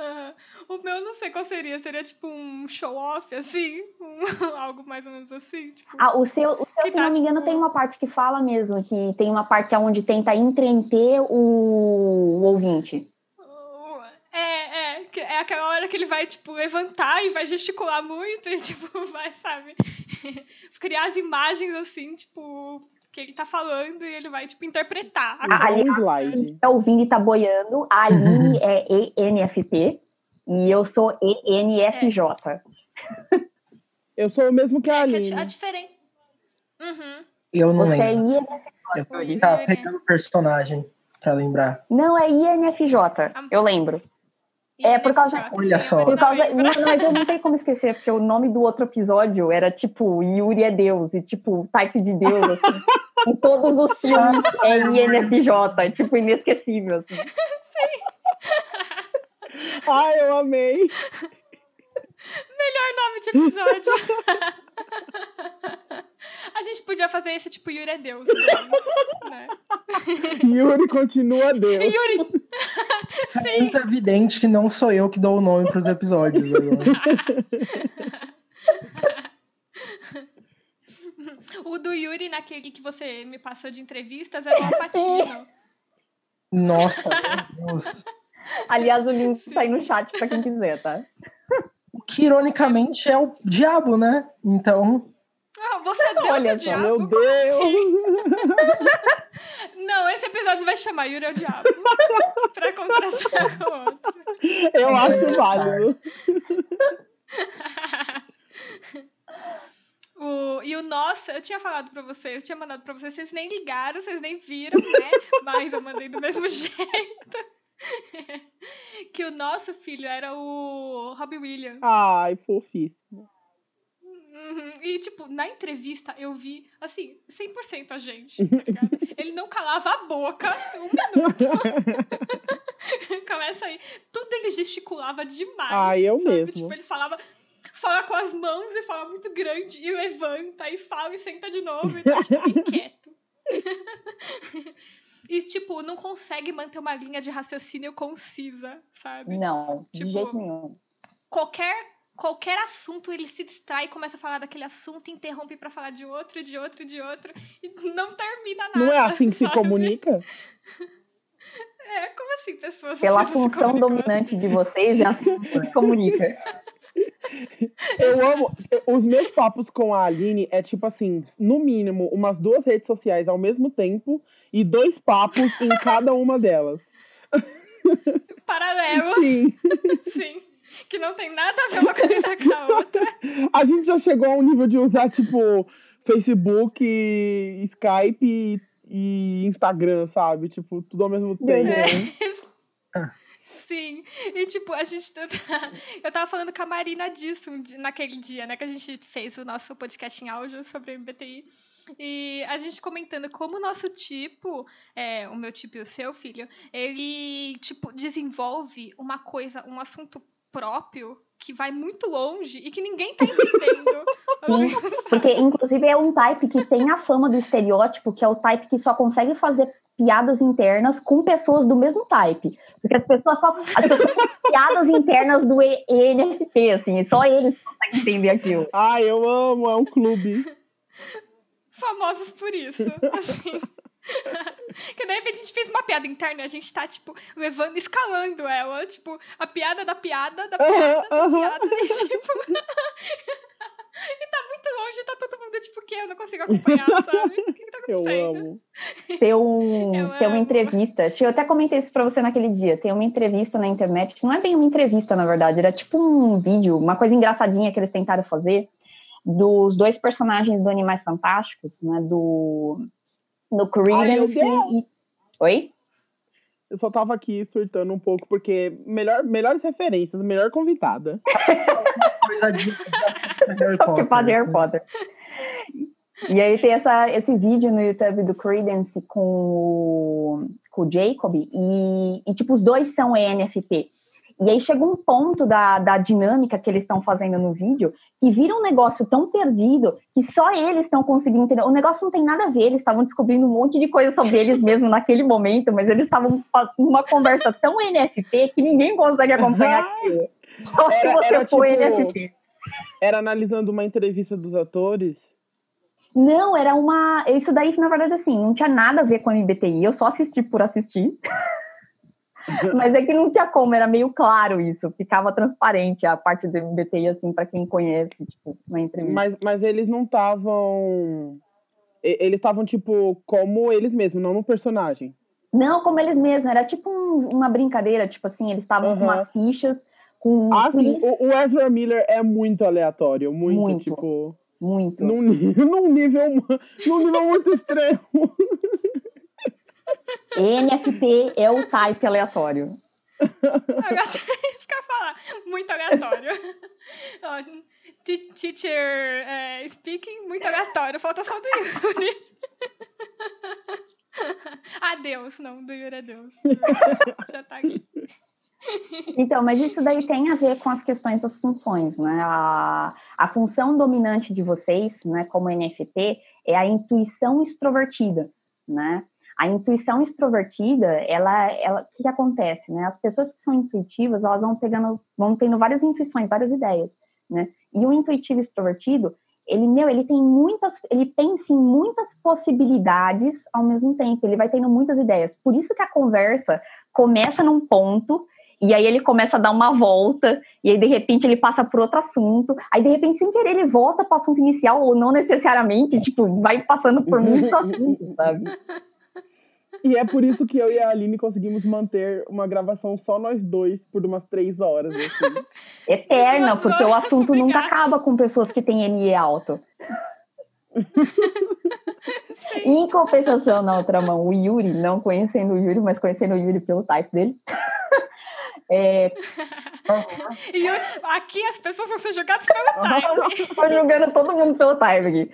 Aham. O meu não sei qual seria. Seria tipo um show-off, assim? Um- algo mais ou menos assim? Tipo... Ah, o seu, o seu se não tá, me engano, tipo- tem uma parte que fala mesmo, que tem uma parte onde tenta entreter o, o ouvinte. É, é. É aquela hora que ele vai, tipo, levantar e vai gesticular muito e, tipo, vai, sabe? Criar as imagens, assim, tipo, que ele tá falando e ele vai, tipo, interpretar. a aliás, slide. tá ouvindo e tá boiando. A Aline é ENFP e eu sou ENFJ. Eu sou o mesmo que a É que a, di- Aline. a diferença. Uhum. Eu não Você é lembro. INFJ. Eu tô Yuri. tá pegando o personagem pra lembrar. Não, é INFJ, eu lembro. É, por causa- Olha sim, só. Por causa. lembro. Não, mas eu não tenho como esquecer, porque o nome do outro episódio era tipo Yuri é Deus, e tipo, type de Deus, assim. em todos os filmes é INFJ, é, tipo, inesquecível. Assim. Ai, eu amei. Melhor nome de episódio. a gente podia fazer esse tipo Yuri é Deus. Né? Yuri continua Deus. Yuri, É muito evidente que não sou eu que dou o nome pros episódios agora. o do Yuri naquele que você me passou de entrevistas era o Alpatino. Nossa, meu Deus. Aliás, o link tá aí no chat pra quem quiser, tá? O que ironicamente é o diabo, né? Então, Ah, você é Deus Olha o diabo. Meu Deus. Não, esse episódio vai chamar Yuri é o diabo. pra contrastar com o outro. Eu acho válido. O, e o nosso, eu tinha falado pra vocês, eu tinha mandado pra vocês, vocês nem ligaram, vocês nem viram, né? Mas eu mandei do mesmo jeito. que o nosso filho era o Robbie Williams. Ai, fofíssimo. Uhum. E, tipo, na entrevista eu vi, assim, 100% a gente, tá ligado? Ele não calava a boca um minuto. Começa aí. Tudo ele gesticulava demais. Ai, eu sabe? mesmo. Tipo, ele falava, fala com as mãos e fala muito grande, e levanta, e fala e senta de novo, e tá, tipo, bem quieto. e, tipo, não consegue manter uma linha de raciocínio concisa, sabe? Não, Tipo, de jeito nenhum. qualquer qualquer assunto ele se distrai, começa a falar daquele assunto, interrompe pra falar de outro, de outro, de outro e não termina nada. Não é assim que se sabe? comunica? É, como assim, pessoas? Pela se função dominante de vocês, é assim que se comunica. Eu amo. Os meus papos com a Aline é tipo assim, no mínimo, umas duas redes sociais ao mesmo tempo e dois papos em cada uma delas. Paralelo, Sim. sim. Que não tem nada a ver uma coisa com a outra. A gente já chegou a um nível de usar, tipo, Facebook, Skype e, e Instagram, sabe? Tipo, tudo ao mesmo tempo. É. Sim, e tipo, a gente. Eu tava falando com a Marina disso um dia- naquele dia, né? Que a gente fez o nosso podcast em áudio sobre MBTI. E a gente comentando como o nosso tipo, é, o meu tipo e o seu filho, ele, tipo, desenvolve uma coisa, um assunto próprio que vai muito longe e que ninguém tá entendendo. Sim, porque inclusive é um type que tem a fama do estereótipo, que é o type que só consegue fazer piadas internas com pessoas do mesmo type. Porque as pessoas só. As pessoas têm piadas internas do E- ENFP, assim, só eles conseguem entender aquilo. Ai, eu amo, é um clube. famosos por isso. Assim. que de repente a gente fez uma piada interna e a gente tá, tipo, levando, escalando ela. Tipo, a piada da piada, da piada, da piada. E, tipo. e tá muito longe, tá todo mundo, tipo, o quê? Eu não consigo acompanhar, sabe? O que, que tá Eu acontecendo? amo. Tem, um, Eu tem uma entrevista, que eu até comentei isso pra você naquele dia. Tem uma entrevista na internet, que não é bem uma entrevista, na verdade, era tipo um vídeo, uma coisa engraçadinha que eles tentaram fazer, dos dois personagens do Animais Fantásticos, né? Do, do Credence Ai, e. Oi? Eu só tava aqui surtando um pouco, porque melhor, melhores referências, melhor convidada. coisa de Harry Só porque faz Potter. Harry Potter. E aí tem essa, esse vídeo no YouTube do Credence com o, com o Jacob, e, e, tipo, os dois são ENFP. E aí chega um ponto da, da dinâmica que eles estão fazendo no vídeo que vira um negócio tão perdido que só eles estão conseguindo entender. O negócio não tem nada a ver, eles estavam descobrindo um monte de coisa sobre eles mesmo naquele momento, mas eles estavam fazendo uma conversa tão NFP que ninguém consegue acompanhar aquilo. Só se Era- você era for tipo- NFP. Era analisando uma entrevista dos atores. Não, era uma. Isso daí, na verdade, assim, não tinha nada a ver com a MBTI, eu só assisti por assistir. Mas é que não tinha como, era meio claro isso, ficava transparente a parte do MBTI, assim, pra quem conhece, tipo, na entrevista. Mas, mas eles não estavam Eles estavam, tipo, como eles mesmos, não no personagem. Não, como eles mesmos, era tipo um- uma brincadeira, tipo assim, eles estavam com Aham. umas fichas, com Ah, sim, o, o Ezra Miller é muito aleatório, muito, Muito. tipo. muito. Num, num nível, num nível muito extremo. NFP é o type aleatório. Agora, ia falar. Muito aleatório. Teacher é, speaking, muito aleatório. Falta só do Yuri. ah, Deus. Não, do Yuri é Deus. Já tá aqui. Então, mas isso daí tem a ver com as questões das funções, né? A, a função dominante de vocês, né, como NFP, é a intuição extrovertida, né? A intuição extrovertida, ela, ela, o que, que acontece, né? As pessoas que são intuitivas, elas vão pegando, vão tendo várias intuições, várias ideias, né? E o intuitivo extrovertido, ele, meu, ele tem muitas, ele pensa em muitas possibilidades ao mesmo tempo, ele vai tendo muitas ideias. Por isso que a conversa começa num ponto e aí ele começa a dar uma volta, e aí de repente ele passa por outro assunto, aí de repente sem querer ele volta para o assunto inicial, ou não necessariamente, tipo, vai passando por muitos assuntos, sabe? E é por isso que eu e a Aline conseguimos manter uma gravação só nós dois por umas três horas. Assim. Eterna, porque o assunto nunca acaba com pessoas que têm NE alto. em compensação, na outra mão, o Yuri, não conhecendo o Yuri, mas conhecendo o Yuri pelo type dele, é, E Yuri, aqui as pessoas vão ser jogadas pelo time. tô julgando todo mundo pelo type aqui.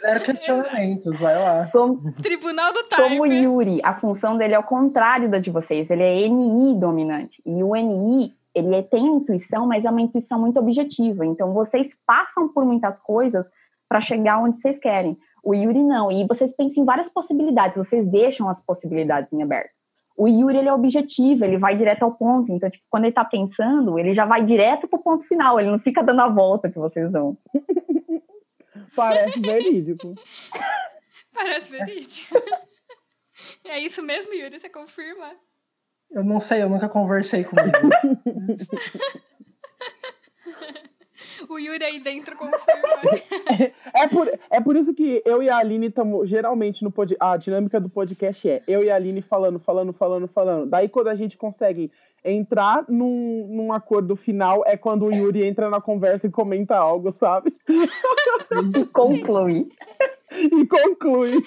Zero questionamentos, vai lá. Como, Tribunal do Como o time. Yuri, a função dele é o contrário da de vocês, ele é NI dominante. E o NI, ele é- tem intuição, mas é uma intuição muito objetiva. Então vocês passam por muitas coisas para chegar onde vocês querem. O Yuri não. E vocês pensam em várias possibilidades, vocês deixam as possibilidades em aberto. O Yuri, ele é objetivo, ele vai direto ao ponto. Então, tipo, quando ele tá pensando, ele já vai direto pro ponto final, ele não fica dando a volta que vocês dão. Parece verídico. Parece verídico. É isso mesmo, Yuri? Você confirma? Eu não sei, eu nunca conversei comigo. O Yuri aí dentro confirma. É por, é por isso que eu e a Aline estamos geralmente no pod, a dinâmica do podcast é eu e a Aline falando, falando, falando, falando. Daí quando a gente consegue entrar num, num acordo final é quando o Yuri entra na conversa e comenta algo, sabe? E conclui. E conclui.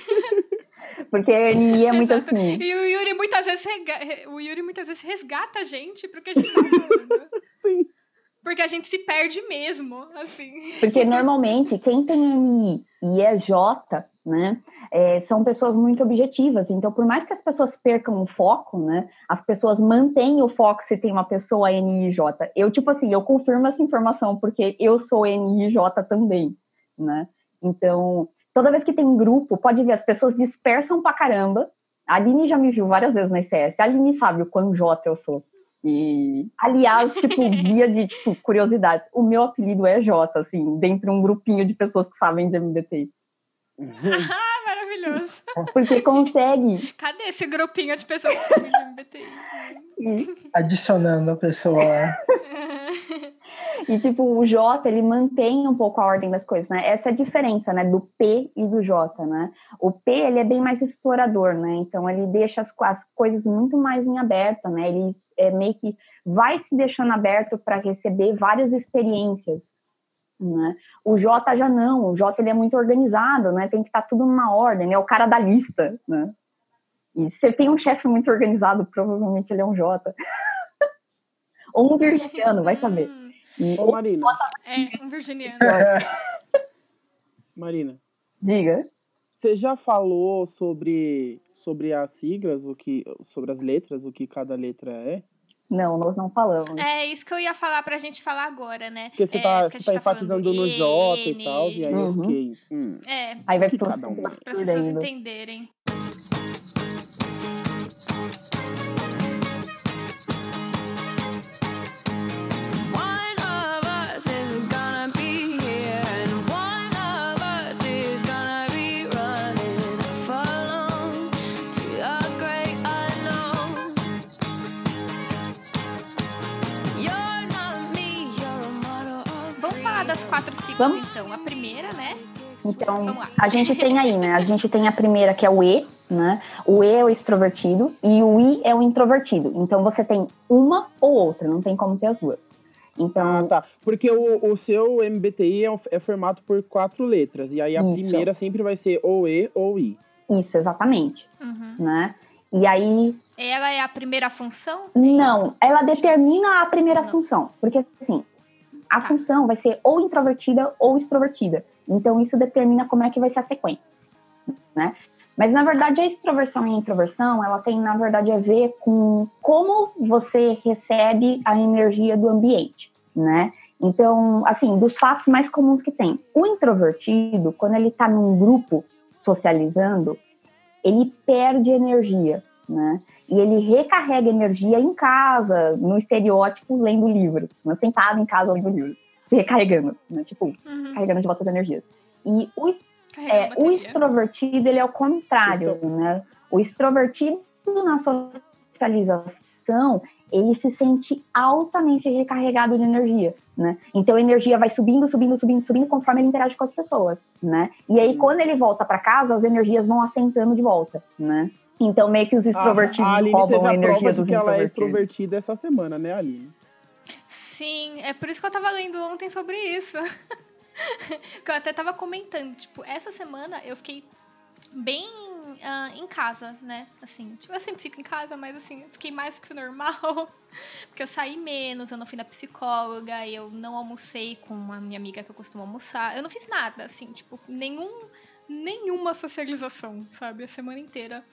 Porque a NI é muito assim. E o Yuri muitas vezes rega- o Yuri muitas vezes resgata a gente pro que a gente tá falando. Porque a gente se perde mesmo, assim. Porque normalmente quem tem NI e é J, né, é, são pessoas muito objetivas. Então, por mais que as pessoas percam o foco, né, as pessoas mantêm o foco se tem uma pessoa NI J. Eu, tipo assim, eu confirmo essa informação porque eu sou NI J também, né? Então, toda vez que tem grupo, pode ver, as pessoas dispersam pra caramba. A Aline já me viu várias vezes na ICS. A Aline sabe o quão J eu sou. E, aliás, tipo, via de tipo, curiosidades, o meu apelido é J, assim, dentro de um grupinho de pessoas que sabem de MBT. ah, maravilhoso. Porque consegue. Cadê esse grupinho de pessoas que sabem de MBTI? E, Adicionando a pessoa lá. e, tipo, o J, ele mantém um pouco a ordem das coisas, né? Essa é a diferença, né, do P e do J, né? O P, ele é bem mais explorador, né? Então, ele deixa as, as coisas muito mais em aberto, né? Ele é meio que vai se deixando aberto para receber várias experiências, né? O J já não, o J ele é muito organizado, né? Tem que estar tudo numa ordem, é o cara da lista, né? E se tem um chefe muito organizado, provavelmente ele é um J. Ou um virginiano, vai saber. Ô, Marina, É, um virginiano. Marina, Diga. você já falou sobre, sobre as siglas, o que, sobre as letras, o que cada letra é? Não, nós não falamos. É isso que eu ia falar pra gente falar agora, né? Porque você É, tá, você tá falando enfatizando no J e tal, e aí eu Uhum. fiquei. Hum, É, Aí vai que pro um pessoas ainda. entenderem. Das quatro siglas, Vamos. então. A primeira, né? Então, a gente tem aí, né? A gente tem a primeira que é o E, né? O E é o extrovertido e o I é o introvertido. Então você tem uma ou outra, não tem como ter as duas. Ah, Então, tá. Porque o, o seu MBTI é, é formado por quatro letras. E aí a Isso. primeira sempre vai ser ou E ou I. isso, exatamente, Uhum. né? E aí, Ela é a primeira função? não, ela determina a primeira Não. função. Porque, assim, a Tá. função vai ser ou introvertida ou extrovertida. Então, isso determina como é que vai ser a sequência, né? Mas, na verdade, a extroversão e a introversão, ela tem, na verdade, a ver com como você recebe a energia do ambiente, né? Então, assim, dos fatos mais comuns que tem. O introvertido, quando ele tá num grupo socializando, ele perde energia, né? E ele recarrega energia em casa, no estereótipo, lendo livros, né? sentado em casa lendo livros, se recarregando, né? Tipo, Uhum. carregando de volta as energias. E o, é, o extrovertido, ele é o contrário, né? O extrovertido na socialização, ele se sente altamente recarregado de energia, né? Então a energia vai subindo, subindo, subindo, subindo conforme ele interage com as pessoas, né? E aí Hum. quando ele volta para casa, as energias vão assentando de volta, né? Então meio que os extrovertidos a Aline roubam a a energia dos que ela é introvertidos. extrovertida essa semana, né, Aline? Sim, é por isso que eu tava lendo ontem sobre isso. que eu até tava comentando, tipo, essa semana eu fiquei bem ah, em casa, né? Assim, tipo, eu sempre fico em casa, mas assim, eu fiquei mais do que o normal. Porque eu saí menos, eu não fui na psicóloga, eu não almocei com a minha amiga que eu costumo almoçar. Eu não fiz nada, assim, tipo, nenhum, nenhuma socialização, sabe? A semana inteira.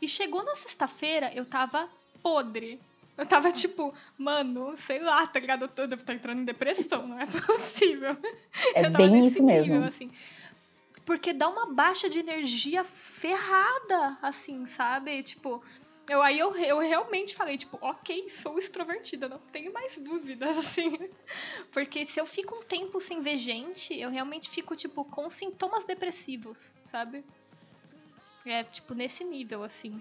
E chegou na sexta-feira, eu tava podre. Eu tava tipo, mano, sei lá, tá ligado? Eu devo estar entrando em depressão, não é possível. É bem isso mesmo. nível, assim. Porque dá uma baixa de energia ferrada, assim, sabe? Tipo, eu aí eu, eu realmente falei, tipo, ok, sou extrovertida, não tenho mais dúvidas, assim. Porque se eu fico um tempo sem ver gente, eu realmente fico, tipo, com sintomas depressivos, sabe? É, tipo, nesse nível, assim.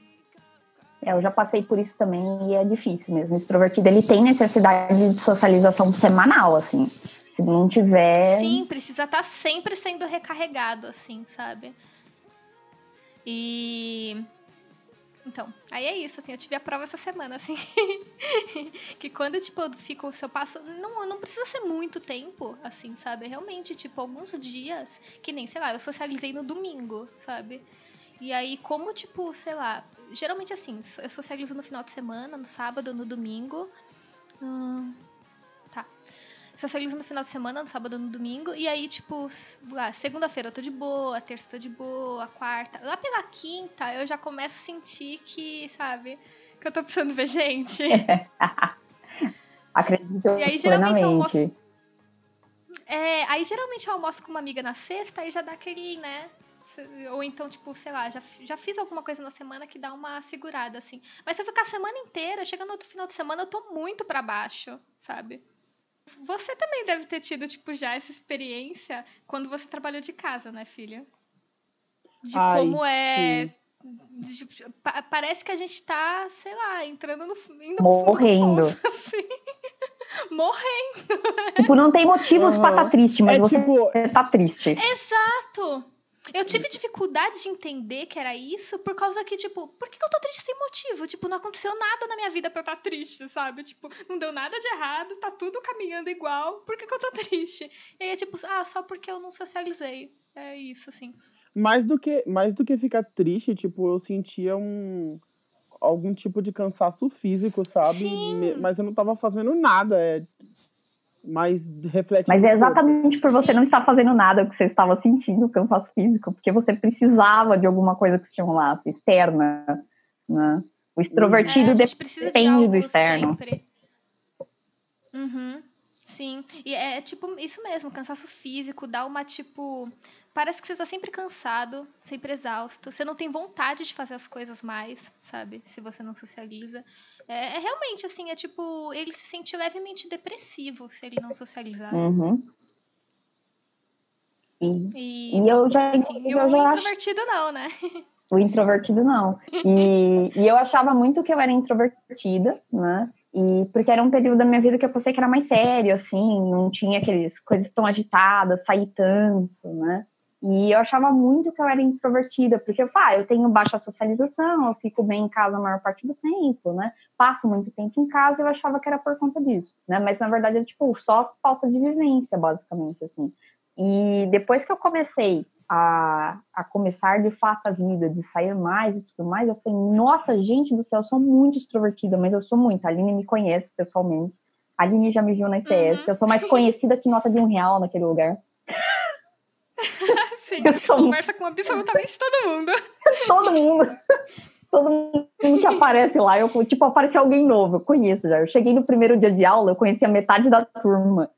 É, eu já passei por isso também e é difícil mesmo. O extrovertido, ele tem necessidade de socialização semanal, assim. Se não tiver... Sim, precisa estar sempre sendo recarregado, assim, sabe? E. Então, aí é isso, assim, eu tive a prova essa semana, assim. que quando, tipo, eu fico, se eu passo. Não, não precisa ser muito tempo, assim, sabe? Realmente, tipo, alguns dias, que nem, sei lá, eu socializei no domingo, sabe? E aí, como, tipo, sei lá, geralmente assim, eu socializo no final de semana, no sábado, no domingo. Hum, tá. Socializo no final de semana, no sábado, no domingo. E aí, tipo, lá, segunda-feira eu tô de boa, terça eu tô de boa, quarta. Lá pela quinta eu já começo a sentir que, sabe, que eu tô precisando ver gente. Acredito E aí, geralmente, eu almoço-. É, aí geralmente eu almoço com uma amiga na sexta e já dá aquele, né? Ou então, tipo, sei lá, já, já fiz alguma coisa na semana que dá uma segurada, assim. Mas se eu ficar a semana inteira, chegando no outro final de semana, eu tô muito pra baixo, sabe? Você também deve ter tido, tipo, já essa experiência quando você trabalhou de casa, né, filha? De Ai, como é. sim. de, tipo, pa- parece que a gente tá, sei lá, entrando no. Indo Morrendo. Poço, assim. Morrendo. Tipo, não tem motivos pra Aham. estar triste, mas É você tipo, tá triste. Exato! Eu tive dificuldade de entender que era isso por causa que, tipo, por que eu tô triste sem motivo? Tipo, não aconteceu nada na minha vida pra eu estar triste, sabe? Tipo, não deu nada de errado, tá tudo caminhando igual, por que eu tô triste? E aí é tipo, ah, só porque eu não socializei. É isso, assim. mais do que mais do que ficar triste, tipo, eu sentia um algum tipo de cansaço físico, sabe? Sim. Mas eu não tava fazendo nada, é mas reflete Mas é exatamente por você não estar fazendo nada que você estava sentindo cansaço físico, porque você precisava de alguma coisa que estimulasse, externa, né? O extrovertido É, de depende algo do externo. sempre. Uhum. Sim. E é tipo isso mesmo, cansaço físico, dá uma tipo. Parece que você tá sempre cansado, sempre exausto. Você não tem vontade de fazer as coisas mais, sabe? Se você não socializa. É, é realmente assim, é tipo. Ele se sente levemente depressivo se ele não socializar. Uhum. E, E, eu já, enfim, eu o já acho introvertido não, né? O introvertido não. E, e eu achava muito que eu era introvertida, né? E porque era um período da minha vida que eu pensei que era mais sério, assim, não tinha aqueles coisas tão agitadas, sair tanto, né? E eu achava muito que eu era introvertida, porque eu, ah, eu tenho baixa socialização, eu fico bem em casa a maior parte do tempo, né? Passo muito tempo em casa, eu achava que era por conta disso, né? Mas na verdade é tipo só falta de vivência, basicamente, assim. E depois que eu comecei a, a começar de fato a vida, de sair mais e tudo mais, eu falei, nossa, gente do céu, eu sou muito extrovertida, mas eu sou muito. A Aline me conhece pessoalmente. A Aline já me viu na ICS. Uhum. Eu sou mais conhecida que nota de um real naquele lugar. Sim, eu sou... conversa com absolutamente todo mundo. todo mundo. Todo mundo que aparece lá, eu, tipo, aparece alguém novo, eu conheço já. Eu cheguei no primeiro dia de aula, eu conhecia metade da turma.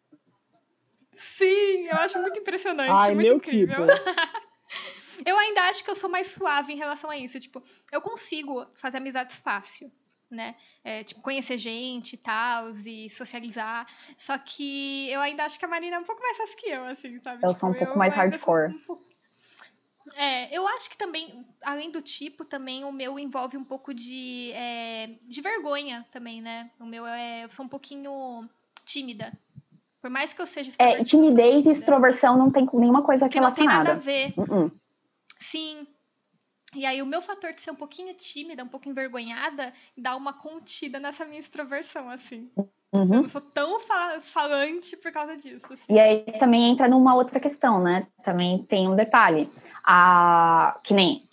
Sim, eu acho muito impressionante, Ai, muito meu incrível. Tipo. eu ainda acho que eu sou mais suave em relação a isso. Tipo, eu consigo fazer amizades fácil, né? É, tipo, conhecer gente e tal, e socializar. Só que eu ainda acho que a Marina é um pouco mais fácil que eu, assim, sabe? Eu tipo, sou um pouco mais hardcore. Um pouco... É, eu acho que também, além do tipo, também o meu envolve um pouco de, é, de vergonha também, né? O meu é. Eu sou um pouquinho tímida. Por mais que eu seja É, timidez e extroversão não tem nenhuma coisa que relacionada. Não tem nada a ver. Uh -uh. Sim. E aí o meu fator de ser um pouquinho tímida, um pouco envergonhada, dá uma contida nessa minha extroversão, assim. Uhum. Eu não sou tão falante por causa disso. Assim. E aí também entra numa outra questão, né? Também tem um detalhe. A... Que nem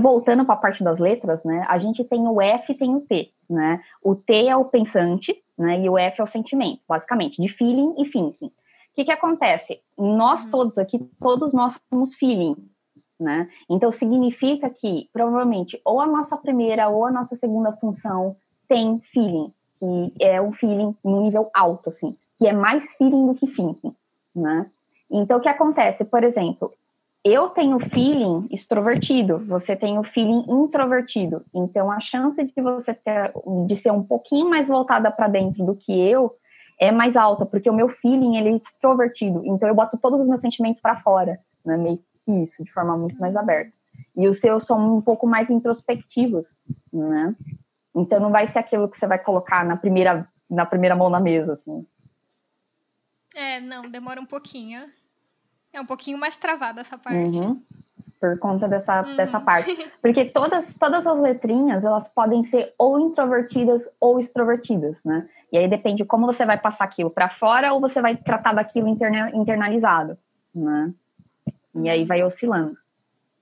voltando para a parte das letras, né? A gente tem o F e tem o T, né? O T é o pensante, né? E o F é o sentimento, basicamente, de feeling e thinking. O que, que acontece? Nós uhum. todos aqui, todos nós somos feeling, né? Então significa que provavelmente ou a nossa primeira ou a nossa segunda função tem feeling, que é um feeling no nível alto, assim, que é mais feeling do que thinking, né? Então o que acontece? Por exemplo, eu tenho feeling extrovertido, você tem o feeling introvertido. Então a chance de você ter de ser um pouquinho mais voltada para dentro do que eu é mais alta, porque o meu feeling ele é extrovertido. Então eu boto todos os meus sentimentos para fora, né? meio que isso, de forma muito mais aberta. E os seus são um pouco mais introspectivos, né? Então não vai ser aquilo que você vai colocar na primeira na primeira mão na mesa, assim. É, não, demora um pouquinho. É um pouquinho mais travada essa parte. Uhum. Por conta dessa, uhum. dessa parte. Porque todas, todas as letrinhas, elas podem ser ou introvertidas ou extrovertidas, né? E aí depende como você vai passar aquilo para fora ou você vai tratar daquilo interna, internalizado, né? E aí vai oscilando,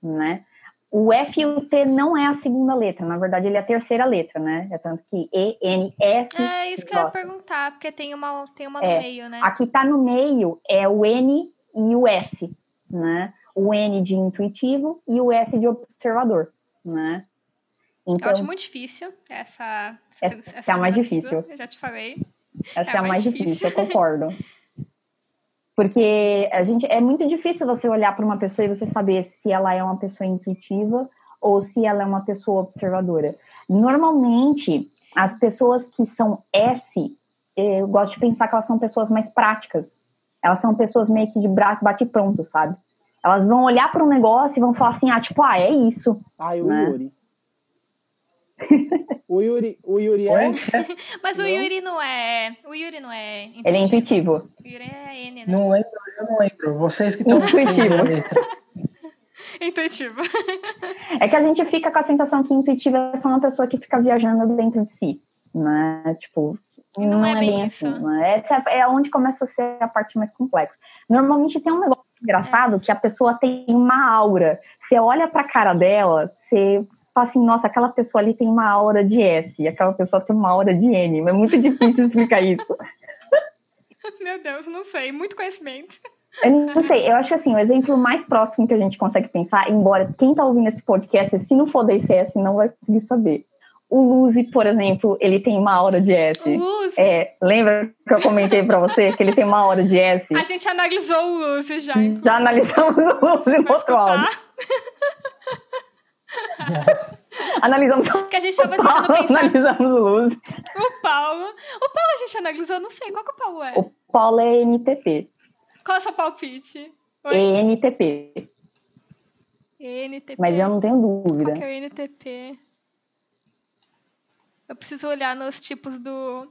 né? O F e o T não é a segunda letra, na verdade ele é a terceira letra, né? É tanto que E, N, F. É isso que eu ia perguntar, porque tem uma, tem uma no é, meio, né? Aqui tá no meio é o N e o S, né? O N de intuitivo e o S de observador, né? Então, eu acho muito difícil essa. Essa, essa, é a mais difícil. Eu já te falei. Essa é, é a mais difícil, difícil eu concordo. Porque a gente é muito difícil você olhar para uma pessoa e você saber se ela é uma pessoa intuitiva ou se ela é uma pessoa observadora. Normalmente, as pessoas que são S, eu gosto de pensar que elas são pessoas mais práticas, elas são pessoas meio que de bate pronto, sabe? Elas vão olhar para um negócio e vão falar assim, ah, tipo, ah, é isso. Ah, o né? Yuri. O Yuri, o Yuri é. Mas o não? Yuri não é. O Yuri não é. Ele é intuitivo. O Yuri é N, né? Não lembro, eu não lembro. Vocês que estão. Intuitivo. intuitivo. É que a gente fica com a sensação que intuitivo é só uma pessoa que fica viajando dentro de si. Né? Tipo, e não, não é, é bem, assim. Né? Essa é onde começa a ser a parte mais complexa. Normalmente tem um negócio engraçado é. que a pessoa tem uma aura. Você olha pra cara dela, você fala assim, nossa, aquela pessoa ali tem uma aura de S, e aquela pessoa tem uma aura de N. É muito difícil explicar isso. Meu Deus, não sei. Muito conhecimento. Eu não sei, eu acho assim, o exemplo mais próximo que a gente consegue pensar, embora quem tá ouvindo esse podcast, se não for da ICS, não vai conseguir saber. O Luzi, por exemplo, ele tem uma aura de S. Luzi. É, lembra que eu comentei para você que ele tem uma aura de S? A gente analisou o Luzi já. Já analisamos o Luzi no outro áudio. Analisamos que a gente tava tentando pensar. Analisamos o Luz. O Paulo. O Paulo a gente analisou, não sei. Qual que o Paulo é? O Paulo é NTP. Qual é o seu palpite? Oi? ENTP. ENTP. Mas eu não tenho dúvida. Qual que é o ENTP? Eu preciso olhar nos tipos do,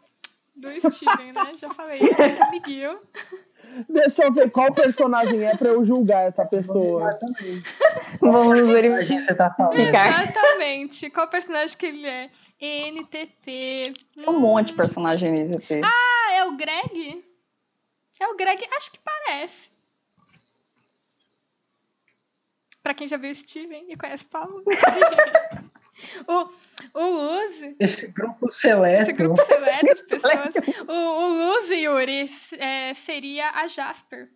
do Steven, né? Já falei, é amiguinho. Deixa eu ver qual personagem é pra eu julgar essa pessoa. Vamos A verificar. gente você tá falando. Exatamente. Qual personagem que ele é? NTP. Tem um monte de personagem ET. Ah, é o Greg? É o Greg? Acho que parece. Pra quem já viu Steven e conhece Paulo. o, o Luz, Esse grupo seleto. esse grupo seleto de pessoas. O, o Luz, Yuri, é, seria a Jasper.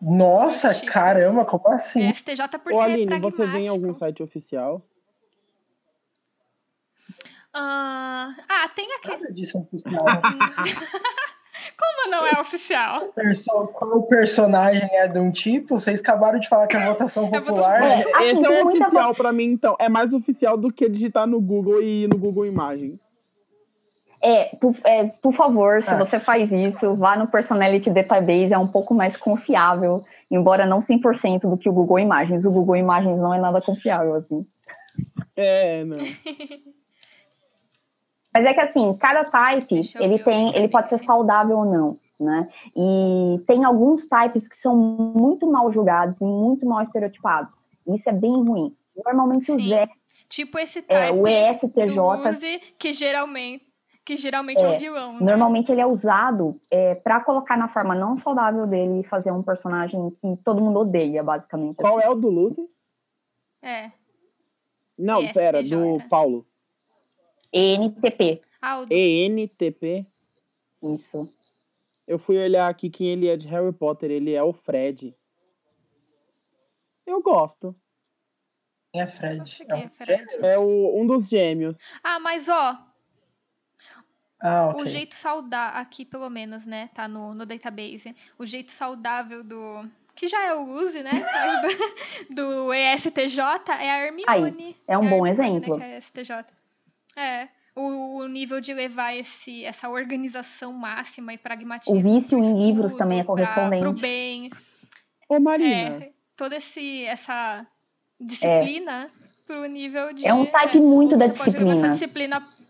Nossa, Tipo. caramba, como assim? É, STJ por Ô, ser Aline, você vê em algum site oficial? Ah, ah, tem aqui. Nada disso é oficial. Como não é oficial? Perso- Qual personagem é de um tipo? Vocês acabaram de falar que é votação É votação popular. É, assim, Esse é muita oficial pra mim, então. É mais oficial do que digitar no Google e ir no Google Imagens. É, por, é, por favor, se Ah. você faz isso, vá no Personality Database, é um pouco mais confiável, embora não 100% do que o Google Imagens. O Google Imagens não é nada confiável, assim. É, não. Mas é que assim, cada type, ele o tem, que ele pode ser aqui. saudável ou não, né? E tem alguns types que são muito mal julgados e muito mal estereotipados. E isso é bem ruim. Normalmente o Sim. Zé, Tipo esse type é, o do ESTJ, Uzi, que geralmente, que geralmente é, É, o vilão. né? normalmente ele é usado é, para colocar na forma não saudável dele e fazer um personagem que todo mundo odeia, basicamente. Qual assim. é o do Lucy? É. Não, ESTJ. pera, do Paulo. ENTP. Ah, o. ENTP. Isso. Eu fui olhar aqui quem ele é de Harry Potter. Ele é o Fred. Eu gosto. Quem é Fred? É é Fred? É o, um dos gêmeos. Ah, mas ó, Ah, o ok. jeito saudável, aqui pelo menos, né, tá no, no database, o jeito saudável do, que já é o Uzi, né, do, do ESTJ é a Hermione. é um a bom Hermione, exemplo. Né, que é a STJ. É, o, o nível de levar esse, essa organização máxima e pragmatismo. O vício em livros também é pra- correspondente. Pro bem, Ô, Marina. é, toda esse, essa disciplina pro nível de... É um type muito ou da você pode levar essa disciplina. disciplina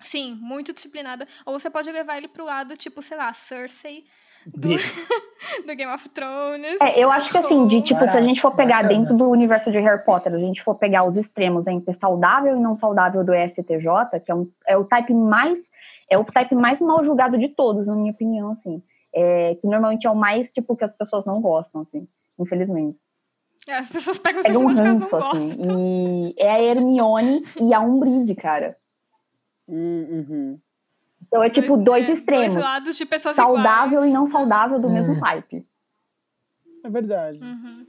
Sim, muito disciplinada. Ou você pode levar ele pro lado, tipo, sei lá, Cersei do, do Game of Thrones. É, eu acho que assim, de tipo, se a gente for pegar bacana. dentro do universo de Harry Potter, a gente for pegar os extremos entre saudável e não saudável do ESTJ, que é, um, é o type mais é o type mais mal julgado de todos, na minha opinião, assim. É, que normalmente é o mais, tipo, que as pessoas não gostam, assim, infelizmente. É, As pessoas pegam os Pega um ranço, assim. E é a Hermione e a Umbridge, cara. Hum, uhum. Então é tipo dois é, extremos. Dois lados de pessoas saudável iguais. e não saudável do Hum. mesmo type. É verdade. Uhum.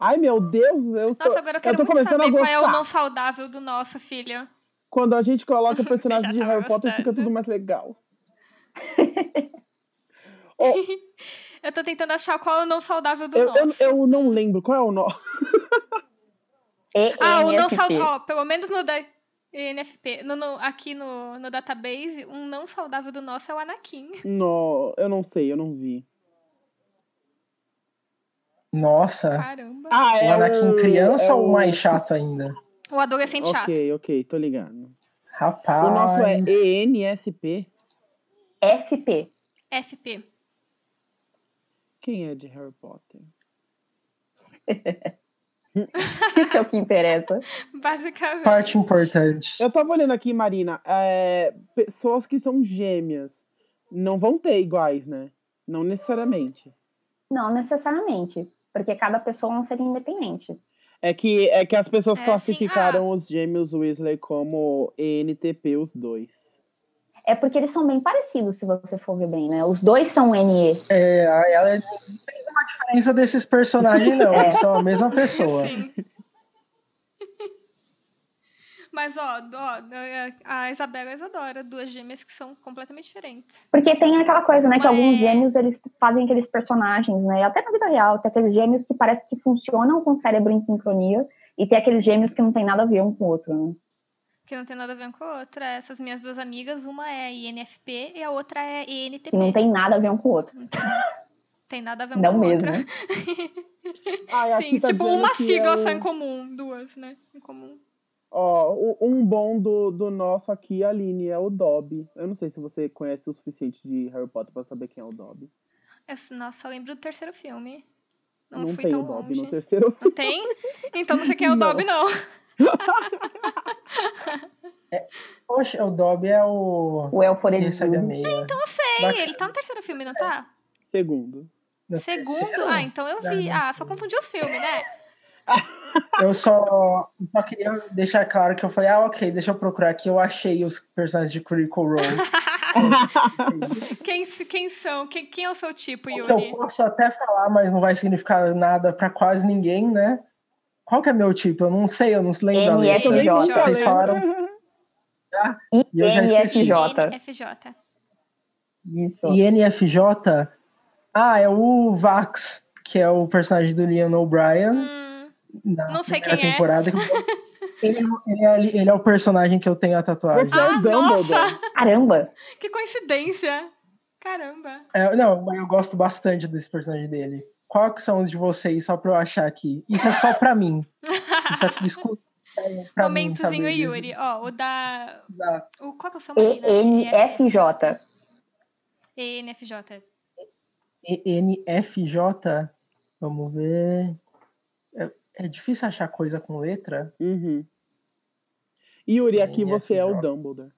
Ai, meu Deus, eu tô, Nossa, agora eu eu quero tô muito começando a saber qual é o gostar. não saudável do nosso filho. Quando a gente coloca personagens de Harry Potter, fica tudo mais legal. Eu tô tentando achar qual é o não saudável do Eu, nosso. eu, eu não lembro. Qual é o nó? Ah, o não saudável. Pelo menos no da NFP. No, no- aqui no, no database, um não saudável do nosso é o Anakin. nó? Eu não sei, eu não vi. Nossa. Caramba. Ah, O Anakin criança é ou o- mais chato ainda? O adolescente chato. Ok, ok, tô ligado. Rapaz. O nosso é ENSP. FP. FP. Quem é de Harry Potter? Isso é o que interessa. Basicamente. Parte importante. Eu tava olhando aqui, Marina. é, pessoas que são gêmeas não vão ter iguais, né? Não necessariamente. Não necessariamente. Porque cada pessoa é um ser independente. É que, é que as pessoas É, classificaram os gêmeos Weasley como ENTP, os dois. É porque eles são bem parecidos, se você for ver bem, né? Os dois são NE. É, ela uma diferença desses personagens, não. É. Eles são a mesma pessoa. Sim. Mas, ó, ó, a Isabela e a Isadora, duas gêmeas que são completamente diferentes. Porque tem aquela coisa, né? Que Mas- alguns gêmeos, eles fazem aqueles personagens, né? Até na vida real, tem aqueles gêmeos que parece que funcionam com o cérebro em sincronia. E tem aqueles gêmeos que não tem nada a ver um com o outro, né? Que não tem nada a ver com a outra. Essas minhas duas amigas, uma é INFP e a outra é ENTP. Que não tem nada a ver um com o outro. Tem nada a ver Não com a mesmo. outra. Ai, aqui Sim, tá tipo, uma sigla é só em comum. Duas, né? Em comum. Ó, um bom do, do nosso aqui, Aline, é o Dobby. Eu não sei se você conhece o suficiente de Harry Potter pra saber quem é o Dobby. Eu- nossa, eu lembro do terceiro filme. Não, Não fui tem tão o Dobby longe. no terceiro Não filme. tem? Então não sei quem é o Não. Dobby, não. Poxa, o Dobby é o. O Elfo Orelhudo. meia. Então eu sei, Bacana. ele tá no terceiro filme, não tá? Segundo. Segundo? Ah, então eu vi. Ah, Ah, só confundi os filmes, né? Eu só, só queria deixar claro que eu falei, ah, ok, deixa eu procurar aqui. Eu achei os personagens de Critical Role. Quem, quem são? Quem, quem é o seu tipo, que eu Yuri? posso até falar, mas não vai significar nada pra quase ninguém, né? Qual que é meu tipo? Eu não sei, eu não se lembro. NFJ. Vocês falaram E eu já esqueci. INFJ. FJ. Isso. INFJ. Ah, é o Vax, que é o personagem do Leon O'Brien. Hum, não sei quem é. temporada. Ele, ele é, ali- ele é o personagem que eu tenho a tatuagem. Você é Ah, o Dumbledore. nossa! Caramba! que coincidência! Caramba. É, não, mas eu gosto bastante desse personagem dele. Qual que são os de vocês, só pra eu achar aqui? Isso é só pra mim. Isso é exclusivo pra mim. Momentozinho Yuri. Ó, o da. Da- O, qual que é o seu marido? ENFJ. ENFJ. ENFJ. Vamos ver. É, é difícil achar coisa com letra. Uhum. Yuri, aqui NFJ. você é o Dumbledore.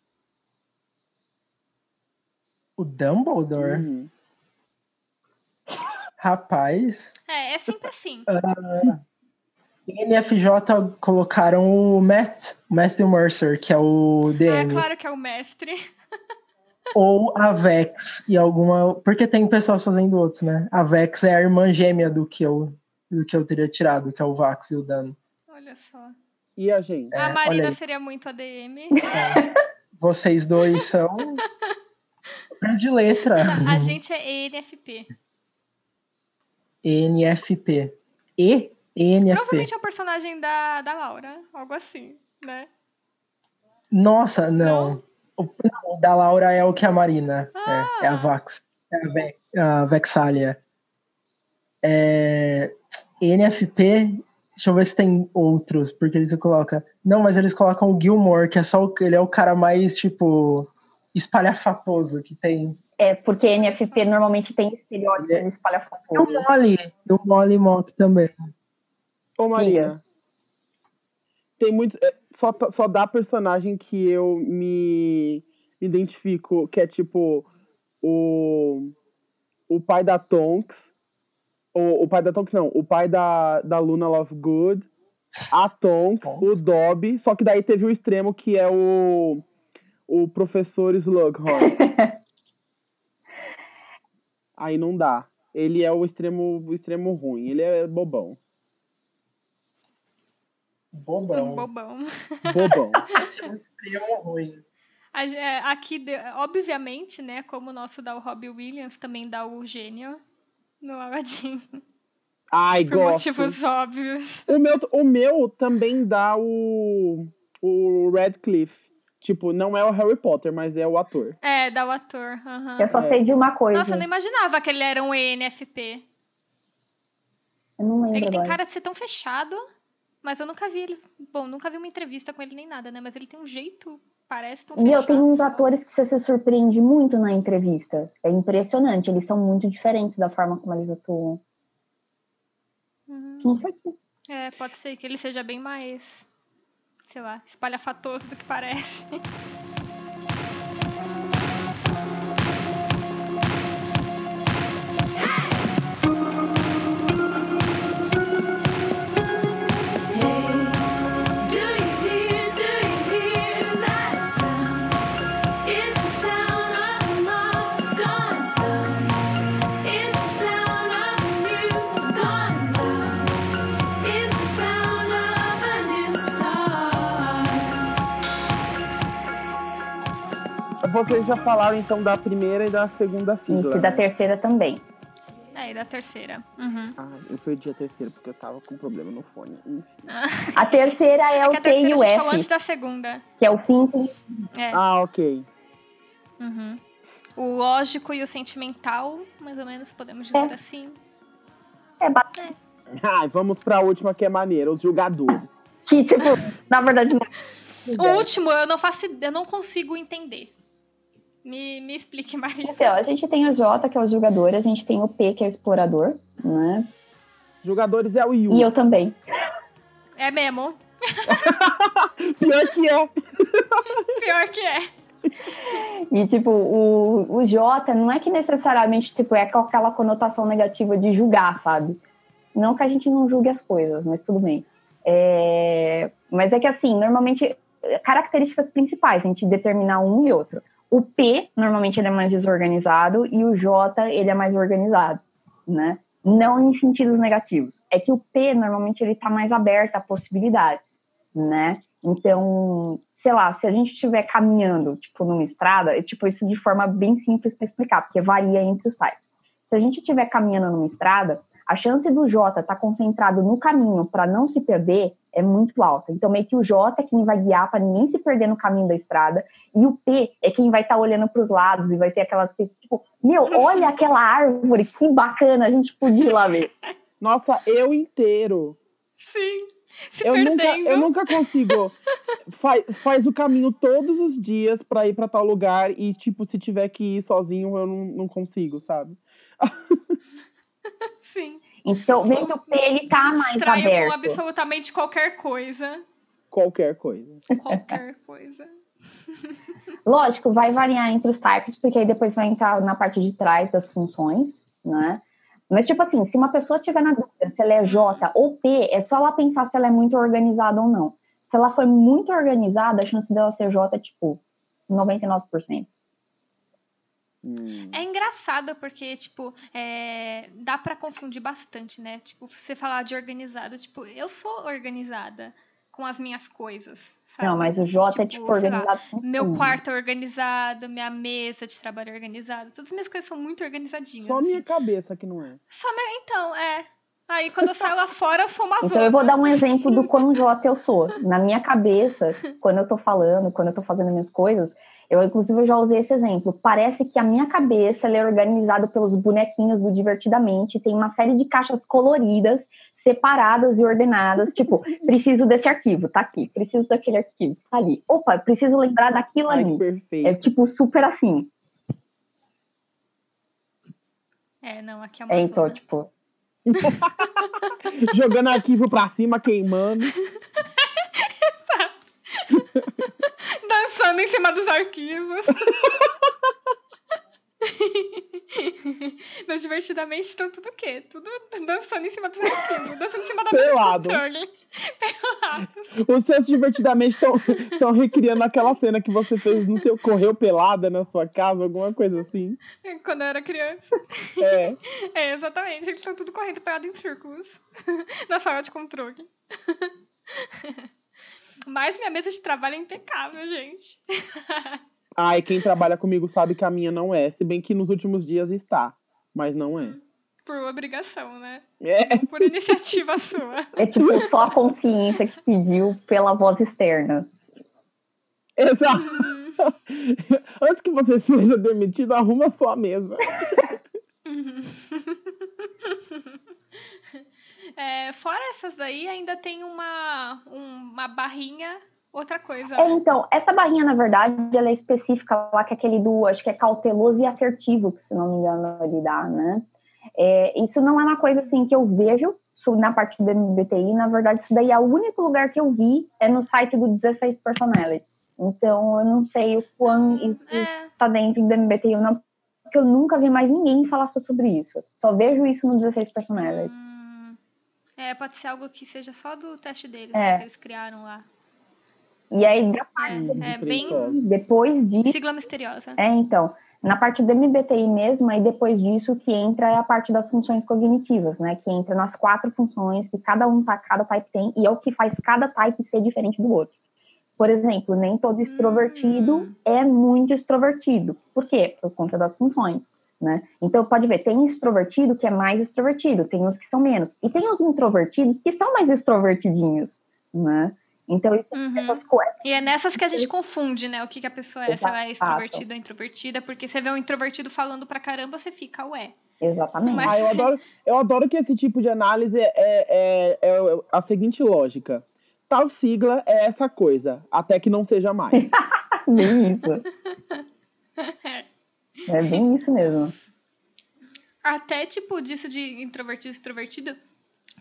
O Dumbledore? Uhum. Rapaz. É, é sempre assim. NFJ colocaram o Matt, Matthew Mercer, que é o Ah, DM. claro que é o mestre. Ou a Vex e alguma. Porque tem pessoas fazendo outros, né? A Vex é a irmã gêmea do que eu, do que eu teria tirado, que é o Vax e o Dan. Olha só. E a gente? É, a Marina seria muito ADM. Vocês dois são. De letra. A gente é ENFP. NFP. E NFP. Provavelmente é o personagem da, da Laura. Algo assim, né? Nossa, não. Não? O, da Laura é o que a Marina. Ah. É, é a Vax. É a, Ve, a Vexalia. É, NFP. Deixa eu ver se tem outros, porque eles colocam. Não, mas eles colocam o Gilmore, que é só o, ele é o cara mais, tipo, espalhafatoso que tem. É, porque NFP normalmente tem estereótipos É. E o espalhafatosos. Molly. E o Molly Mock também. Ô, Marina. Tem muito. é, Só, só dá personagem que eu me identifico, que é tipo o. O pai da Tonks. O, o pai da Tonks, não. O pai da, da Luna Lovegood. A Tonks, o Tonks. Dobby. Só que daí teve o extremo que é o. O professor Slughorn. Aí não dá. Ele é o extremo, o extremo ruim. Ele é bobão. Bobão. Bobão. Bobão. Esse é um extremo ruim. É, Aqui, obviamente, né? Como o nosso dá o Robbie Williams, também dá o gênio no Aladdin. Ai, Por gosto. motivos óbvios. O meu, o meu também dá o, o Radcliffe. Tipo, não é o Harry Potter, mas é o ator. É, dá o ator. aham. Eu só É. sei de uma coisa. Nossa, eu não imaginava que ele era um ENFP. Eu não lembro Ele tem agora. cara de ser tão fechado, mas eu nunca vi ele. Bom, nunca vi uma entrevista com ele nem nada, né? Mas ele tem um jeito, parece tão Meu, fechado. tem uns atores que você se surpreende muito na entrevista. É impressionante, eles são muito diferentes da forma como eles atuam. Uhum. É, pode ser que ele seja bem mais, sei lá, espalhafatoso do que parece. Vocês já falaram então da primeira e da segunda sigla. Isso, e da né? terceira também. É, e da terceira. Uhum. Ah, eu perdi a terceira porque eu tava com problema no fone. Enfim. A terceira é, É o que a T e o a gente falou F, antes da segunda. que é o fim. É. Ah, ok. Uhum. O lógico e o sentimental, mais ou menos, podemos dizer É. assim. É bastante. Ah, vamos pra última que é maneira, os jogadores. Que, tipo, na verdade não. O último eu não faço, eu não consigo entender. Me, me explique, Maria. Então, a gente tem o J, que é o jogador, a gente tem o P, que é o explorador, né? Jogadores é o Yu. E eu também. É mesmo. Pior que é. Pior que é. E, tipo, o, o J não é que necessariamente, tipo, é com aquela conotação negativa de julgar, sabe? Não que a gente não julgue as coisas, mas tudo bem. É... Mas é que, assim, normalmente, características principais, a gente determinar um e outro. O P, normalmente, ele é mais desorganizado e o J, ele é mais organizado, né? Não em sentidos negativos. É que o P, normalmente, ele tá mais aberto a possibilidades, né? Então, sei lá, se a gente estiver caminhando, tipo, numa estrada, é tipo isso de forma bem simples para explicar, porque varia entre os types. Se a gente estiver caminhando numa estrada, a chance do J estar tá concentrado no caminho para não se perder é muito alta. Então, meio que o J é quem vai guiar para ninguém se perder no caminho da estrada, e o P é quem vai estar tá olhando para os lados e vai ter aquelas tipo, meu, olha aquela árvore, que bacana, a gente podia ir lá ver. Nossa, eu inteiro. Sim. Se eu perdendo. nunca, eu nunca consigo. faz, faz o caminho todos os dias para ir para tal lugar e, tipo, se tiver que ir sozinho, eu não, não consigo, sabe? Sim. Então, meio que o P, ele tá mais Distraio aberto. com absolutamente qualquer coisa. Qualquer coisa. Qualquer coisa. Lógico, vai variar entre os types, porque aí depois vai entrar na parte de trás das funções, né? Mas, tipo assim, se uma pessoa tiver na dúvida se ela é J ou P, é só ela pensar se ela é muito organizada ou não. Se ela for muito organizada, a chance dela ser J é, tipo, 99%. Hum. É engraçado porque, tipo, é, dá pra confundir bastante, né? Tipo, você falar de organizado, tipo, eu sou organizada com as minhas coisas. Sabe? Não, mas o J é, tipo, sei lá, organizado com Meu tudo. quarto é organizado, minha mesa de trabalho é organizada. Todas as minhas coisas são muito organizadinhas. Só assim. minha cabeça que não é. Só minha- Então, é. Aí quando eu saio lá fora, eu sou uma Então eu vou zona. dar um exemplo do quão J eu sou. Na minha cabeça, quando eu tô falando, quando eu tô fazendo minhas coisas, eu inclusive eu já usei esse exemplo. Parece que a minha cabeça ela é organizada pelos bonequinhos do Divertidamente, tem uma série de caixas coloridas, separadas e ordenadas, tipo, preciso desse arquivo, tá aqui. Preciso daquele arquivo, tá ali. Opa, preciso lembrar daquilo Ai, ali. perfeito. É tipo super assim. É, não, aqui é uma É, então, zona. tipo, Jogando arquivo pra cima, queimando. Dançando em cima dos arquivos. Meus divertidamente estão tudo o quê? Tudo dançando em cima dos arquivos, dançando em cima da Pelado. controle. Pelado. Os seus divertidamente estão recriando aquela cena que você fez no seu correu pelada na sua casa, alguma coisa assim. Quando eu era criança. É. É, exatamente. Eles estão tudo correndo pelado em círculos. Na sala de controle. Mas minha mesa de trabalho é impecável, gente. Ai, quem trabalha comigo sabe que a minha não é, se bem que nos últimos dias está, mas não é. Por obrigação, né? É, Por iniciativa sua. é tipo só a consciência que pediu pela voz externa. exato. Hum, Antes que você seja demitido, arruma a sua mesa. uhum. É, fora essas daí, ainda tem uma, uma barrinha, outra coisa. É, né? então, essa barrinha, na verdade, ela é específica lá, que é aquele do, acho que é cauteloso e assertivo, que se não me engano ele dá, né? É, isso não é uma coisa assim que eu vejo na parte do MBTI, na verdade, isso daí é o único lugar que eu vi é no site do 16 Personalities. Então, eu não sei o quão isso É, tá dentro do MBTI ou não, porque eu nunca vi mais ninguém falar sobre isso. Só vejo isso no 16 Personalities. hum, é, pode ser algo que seja só do teste deles, É. né, que eles criaram lá. E aí, É, é bem depois disso. sigla misteriosa. É, então, na parte do MBTI mesmo, aí depois disso que entra é a parte das funções cognitivas, né? Que entra nas quatro funções que cada um, tá, cada type tem, e é o que faz cada type ser diferente do outro. Por exemplo, nem todo extrovertido Hum. é muito extrovertido. Por quê? Por conta das funções, né? Então, pode ver, tem extrovertido que é mais extrovertido, tem uns que são menos. E tem os introvertidos que são mais extrovertidinhos, né? Então, isso, Uhum. essas coisas. E é nessas que a gente confunde, né? O que, que a pessoa é, se ela é Exato. extrovertida ou introvertida, porque você vê um introvertido falando pra caramba, você fica, ué. Exatamente. Mas- Ah, eu adoro, eu adoro que esse tipo de análise é, é, é a seguinte lógica. tal sigla é essa coisa, até que não seja mais. bem isso. É bem isso mesmo. Até, tipo, disso de introvertido e extrovertido,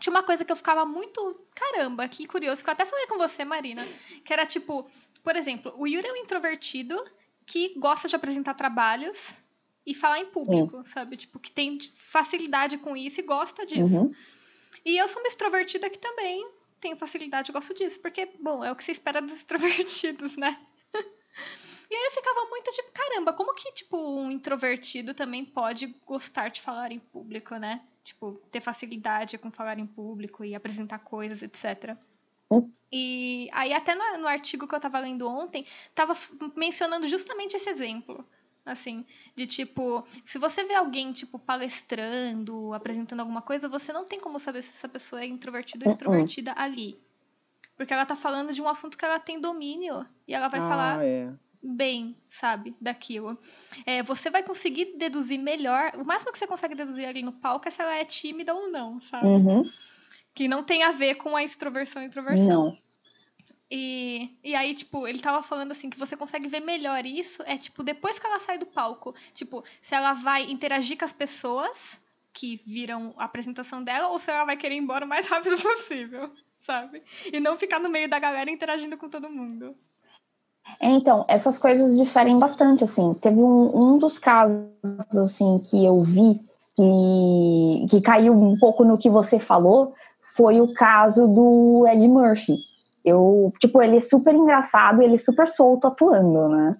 tinha uma coisa que eu ficava muito. Caramba, que curioso, que eu até falei com você, Marina. Que era tipo, por exemplo, o Yuri é um introvertido que gosta de apresentar trabalhos e falar em público, sabe? Tipo, que tem facilidade com isso e gosta disso. Uhum. E eu sou uma extrovertida que também tenho facilidade e gosto disso, porque, bom, é o que se espera dos extrovertidos, né? E aí eu ficava muito tipo, caramba, como que, tipo, um introvertido também pode gostar de falar em público, né? Tipo, ter facilidade com falar em público e apresentar coisas, etc. Hum. E aí até no, no artigo que eu tava lendo ontem, tava f- mencionando justamente esse exemplo. Assim, de tipo, se você vê alguém, tipo, palestrando, apresentando alguma coisa, você não tem como saber se essa pessoa é introvertida ou Uh-uh. extrovertida ali. Porque ela tá falando de um assunto que ela tem domínio. E ela vai falar ah, é. Bem, sabe, daquilo. É, você vai conseguir deduzir melhor. O máximo que você consegue deduzir ali no palco é se ela é tímida ou não, sabe? Uhum. Que não tem a ver com a extroversão e introversão. Não. E, e aí, tipo, ele tava falando assim que você consegue ver melhor isso é, tipo, depois que ela sai do palco. Tipo, se ela vai interagir com as pessoas que viram a apresentação dela ou se ela vai querer ir embora o mais rápido possível, sabe? E não ficar no meio da galera interagindo com todo mundo. Então, essas coisas diferem bastante, assim. Teve um, um dos casos, assim, que eu vi que, que caiu um pouco no que você falou, foi o caso do Ed Murphy. Eu, tipo, ele é super engraçado, ele é super solto atuando, né?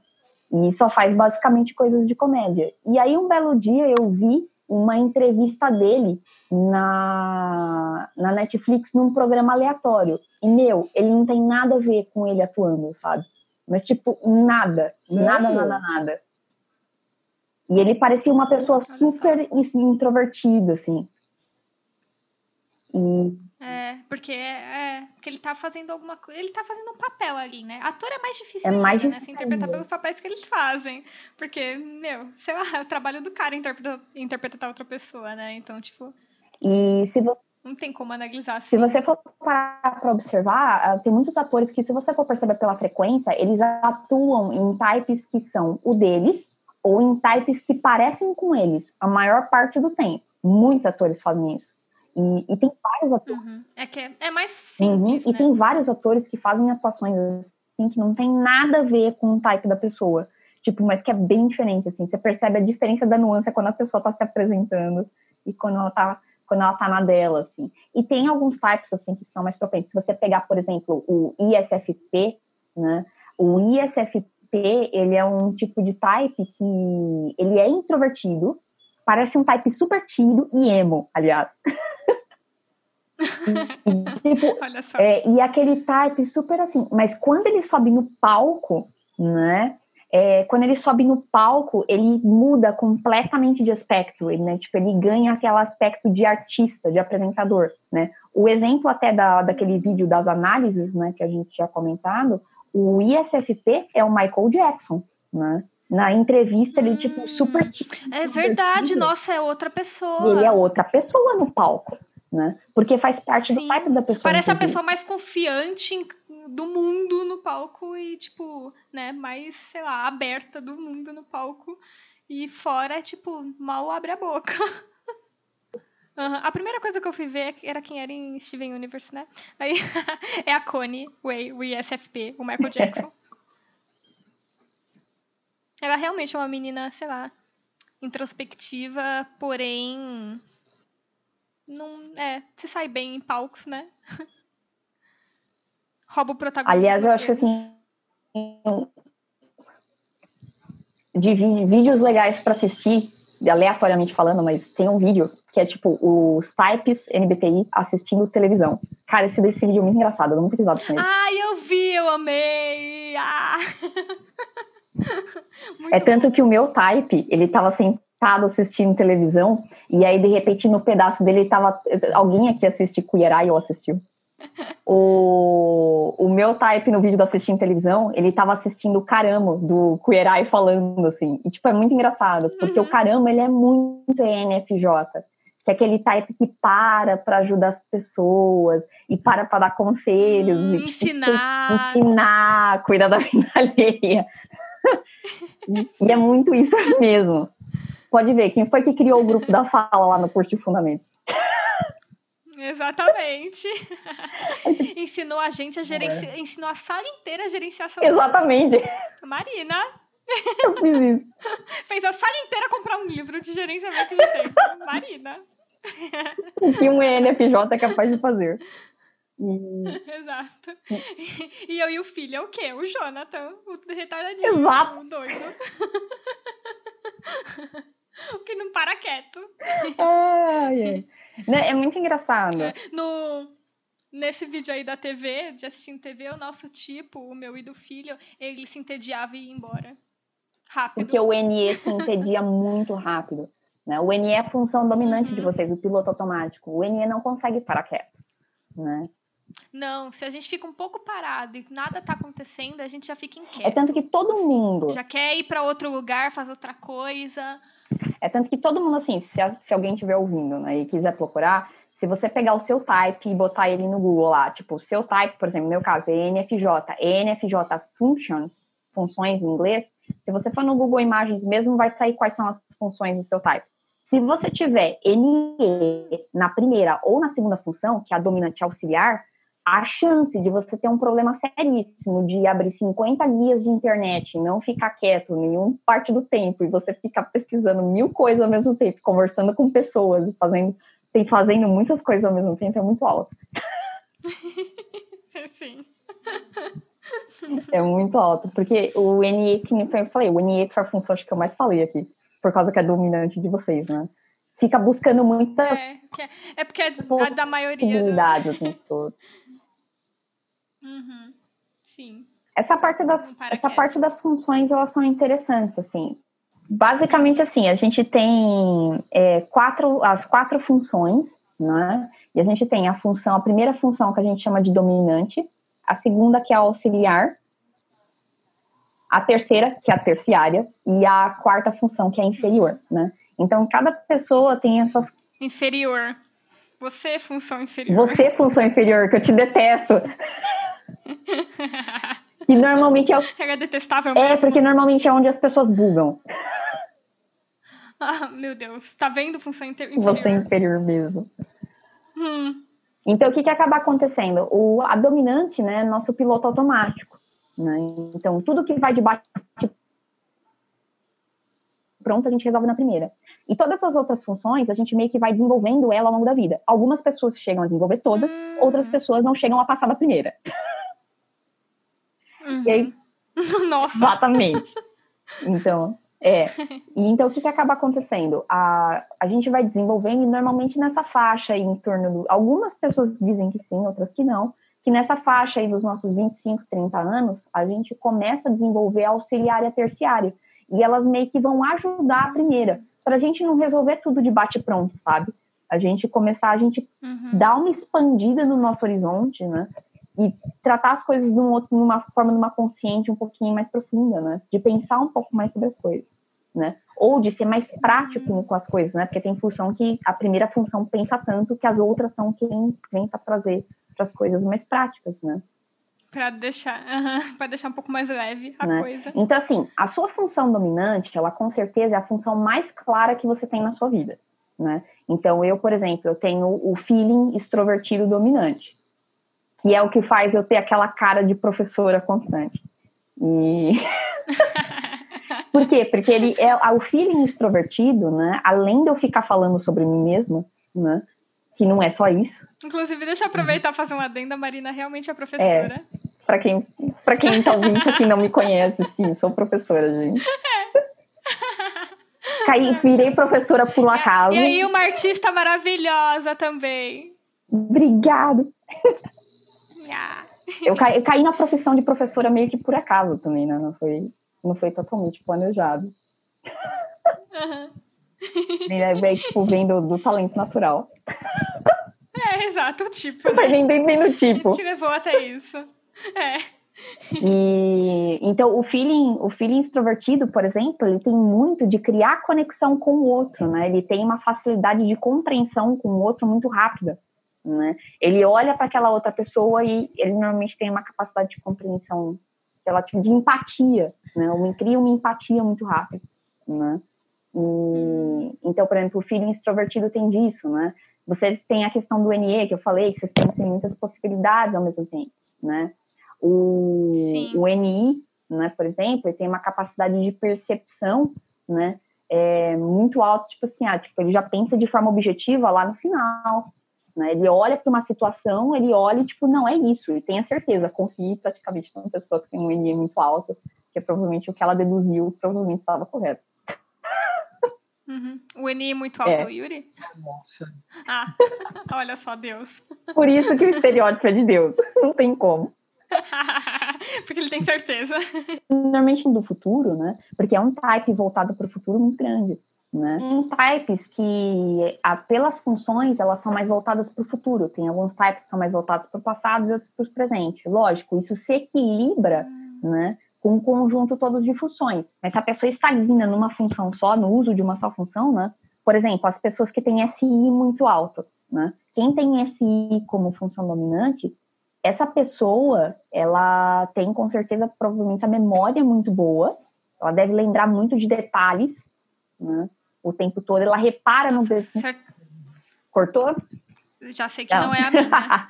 E só faz basicamente coisas de comédia. E aí, um belo dia, eu vi uma entrevista dele na, na Netflix num programa aleatório. E, meu, ele não tem nada a ver com ele atuando, sabe? Mas, tipo, nada. Nada, Sério? nada, nada. E ele parecia uma pessoa super introvertida, assim. E, É, porque é, porque ele tá fazendo alguma coisa. Ele tá fazendo um papel ali, né? Ator é mais difícil É ainda, mais né? difícil Se interpretar ainda. pelos papéis que eles fazem. Porque, meu, sei lá, é o trabalho do cara interpretar, interpretar outra pessoa, né? Então, tipo, e se, vo- não tem como analisar assim. se você for parar pra observar, ah, tem muitos atores que, se você for perceber pela frequência, eles atuam em types que são o deles ou em types que parecem com eles a maior parte do tempo. Muitos atores fazem isso. E, e tem vários atores. Uhum. É que é, é mais Uhum, simples, E né? tem vários atores que fazem atuações assim que não tem nada a ver com o type da pessoa. Tipo, mas que é bem diferente, assim. Você percebe a diferença da nuance quando a pessoa tá se apresentando e quando ela tá, quando ela tá na dela, assim. E tem alguns types, assim, que são mais propensos. Se você pegar, por exemplo, o ISFP, né? O ISFP, ele é um tipo de type que ele é introvertido, parece um type super tímido e emo, aliás. E, tipo, Olha só. é, e aquele type super assim, mas quando ele sobe no palco, né? É, quando ele sobe no palco, ele muda completamente de aspecto, ele, né? Tipo, ele ganha aquele aspecto de artista, de apresentador, né? O exemplo até da, daquele vídeo das análises, né, que a gente tinha comentado, o ISFP é o Michael Jackson, né? Na entrevista, ele, tipo, Hum, super tímido, É verdade, nossa, é outra pessoa. Ele é outra pessoa no palco, né? Porque faz parte do Sim. type da pessoa. Parece a pessoa mais confiante em- do mundo no palco e, tipo, né, mais, sei lá, aberta do mundo no palco. E fora, é, tipo, mal abre a boca. Aham. A primeira coisa que eu fui ver era quem era em Steven Universe, né? Aí é a Connie, o, I- o ISFP, o Michael Jackson. Ela realmente é uma menina, sei lá, introspectiva, porém. Não. É, se sai bem em palcos, né? Rouba o protagonismo. Aliás, eu acho que assim. De vídeos legais pra assistir, aleatoriamente falando, mas tem um vídeo que é tipo os types NBTI assistindo televisão. Cara, esse desse vídeo é muito engraçado, eu dou muito risada com ele. Ai, eu vi, eu amei! Ah! É tanto que o meu type, ele tava sentado assistindo televisão, e aí, de repente, no pedaço dele tava. Alguém aqui assiste Queer Eye ou assistiu? O, o meu type no vídeo do assistindo televisão, ele tava assistindo o Caramo do Eye falando, assim. E, tipo, é muito engraçado, porque Uhum. o Caramo, ele é muito ENFJ. que é aquele type que para para ajudar as pessoas e para para dar conselhos, Hum, e, tipo, ensinar. ensinar, cuidar da vida alheia. e é muito isso mesmo. Pode ver, quem foi que criou o grupo da sala lá no curso de fundamentos? Exatamente. Ensinou a gente a gerenciar. Ensinou a sala inteira a gerenciar essa Exatamente, Marina eu fiz isso. fez a sala inteira comprar um livro de gerenciamento de tempo. Marina. O que um ENFJ é capaz de fazer. E- Exato. E eu e o filho é o quê? O Jonathan, o retardadinho. Exato. O doido. o que não para quieto. Ai, ai. Né, É muito engraçado. É, No, nesse vídeo aí da TV, de assistindo TV, o nosso tipo, o meu e do filho, ele se entediava e ia embora. Rápido. Porque o NE se entedia muito rápido. Né? O NE é a função dominante de vocês, o piloto automático. O NE não consegue parar quieto. Né? Não, se a gente fica um pouco parado e nada tá acontecendo, a gente já fica É inquieto. tanto que todo mundo, Já quer ir pra outro lugar, fazer outra coisa. é tanto que todo mundo, assim, se, se alguém estiver ouvindo né, e quiser procurar, se você pegar o seu type e botar ele no Google lá, tipo, o seu type, por exemplo, no meu caso, é ENFJ, ENFJ Functions, funções em inglês, se você for no Google Imagens mesmo, vai sair quais são as funções do seu type. Se você tiver NE na primeira ou na segunda função, que é a dominante auxiliar, a chance de você ter um problema seríssimo de abrir 50 guias de internet e não ficar quieto nenhum parte do tempo e você ficar pesquisando mil coisas ao mesmo tempo, conversando com pessoas e fazendo, e fazendo muitas coisas ao mesmo tempo é muito alto. Sim. É muito alto, porque o NE, que eu falei, o NE que foi a função acho que eu mais falei aqui, por causa que é dominante de vocês, né? Fica buscando muitas É, é, é porque é a da maioria. Do... possibilidades o tempo todo. Uhum. Sim. Essa parte das, essa parte das funções, elas são interessantes, assim. Basicamente, assim, a gente tem é, quatro, as quatro funções, né? E a gente tem a função, a primeira função que a gente chama de dominante, a segunda que é a auxiliar, a terceira, que é a terciária, e a quarta função, que é a inferior, né? Então, cada pessoa tem essas... Inferior. Você, função inferior. Você, função inferior, que eu te detesto, que normalmente é o É detestável É, mesmo. porque normalmente é onde as pessoas bugam. Ah, meu Deus. Tá vendo função é inferior? inferior mesmo. Hum. Então, o que, que acaba acontecendo? O, a dominante, né, é nosso piloto automático. Né? Então, tudo que vai de bate pronto, a gente resolve na primeira. E todas as outras funções, a gente meio que vai desenvolvendo ela ao longo da vida. Algumas pessoas chegam a desenvolver todas, Hum. outras pessoas não chegam a passar da primeira. Uhum. E aí, Nossa. Exatamente. Então, é. E então, o que, que acaba acontecendo? A, a gente vai desenvolvendo e normalmente nessa faixa aí, em torno do. Algumas pessoas dizem que sim, outras que não. Que nessa faixa aí dos nossos 25, 30 anos, a gente começa a desenvolver a auxiliar e a terciária. E elas meio que vão ajudar a primeira. Para a gente não resolver tudo de bate-pronto, sabe? A gente começar, a gente Uhum. dar uma expandida no nosso horizonte, né? E tratar as coisas de um outro, numa forma, numa consciente um pouquinho mais profunda, né? De pensar um pouco mais sobre as coisas, né? Ou de ser mais prático com as coisas, né? Porque tem função que a primeira função pensa tanto que as outras são quem vem para trazer para as coisas mais práticas, né? Pra deixar, pra deixar um pouco mais leve a Né? coisa. Então, assim, a sua função dominante, ela com certeza é a função mais clara que você tem na sua vida, né? Então, eu, por exemplo, eu tenho o feeling extrovertido dominante, que é o que faz eu ter aquela cara de professora constante. E... por quê? Porque ele é o feeling extrovertido, né? Além de eu ficar falando sobre mim mesma, né? Que não é só isso. Inclusive, deixa eu aproveitar e fazer um adendo. A Marina realmente é professora. Para quem, para quem tá ouvindo isso aqui não me conhece, sim, sou professora, gente. Caí, virei professora por um acaso. E aí, uma artista maravilhosa também. Obrigado. Ah, Eu caí, eu caí na profissão de professora meio que por acaso também, né? Não foi, não foi totalmente planejado. veio, tipo, vem do, do talento natural. É, exato, o tipo. Vai vem bem, bem no tipo. Te levou até isso. É. E então o feeling, o feeling extrovertido, por exemplo, ele tem muito de criar conexão com o outro, né? Ele tem uma facilidade de compreensão com o outro muito rápida, né? Ele olha para aquela outra pessoa e ele normalmente tem uma capacidade de compreensão relativa de empatia, né? Ele cria uma empatia muito rápida, né? E, então, por exemplo, o feeling extrovertido tem disso, né? Vocês têm a questão do NE, que eu falei, que vocês pensam em muitas possibilidades ao mesmo tempo, né? O, o NI, né, por exemplo, ele tem uma capacidade de percepção, né, é, muito alta, tipo assim, ah, tipo, ele já pensa de forma objetiva lá no final, né, ele olha para uma situação, ele olha e, tipo, não, é isso, ele tem a certeza, confie praticamente numa pessoa que tem um NI muito alto, que é provavelmente o que ela deduziu, provavelmente estava correto. Uhum. O NI muito alto, é. Yuri? Nossa. Ah, olha só, Deus. Por isso que o estereótipo é de Deus, não tem como. porque ele tem certeza. Normalmente do futuro, né? Porque é um type voltado para o futuro muito grande. Né? Tem types que, pelas funções, elas são mais voltadas para o futuro. Tem alguns types que são mais voltados para o passado e outros para o presente. Lógico, isso se equilibra, hum. né? Com um conjunto todo de funções. Mas se a pessoa estagna numa função só, no uso de uma só função, né? Por exemplo, as pessoas que têm SI muito alto, né? Quem tem SI como função dominante essa pessoa, ela tem com certeza provavelmente a memória muito boa, ela deve lembrar muito de detalhes, né? O tempo todo, ela repara Nossa, no. Certo. Cortou? Já sei que não, não é a minha.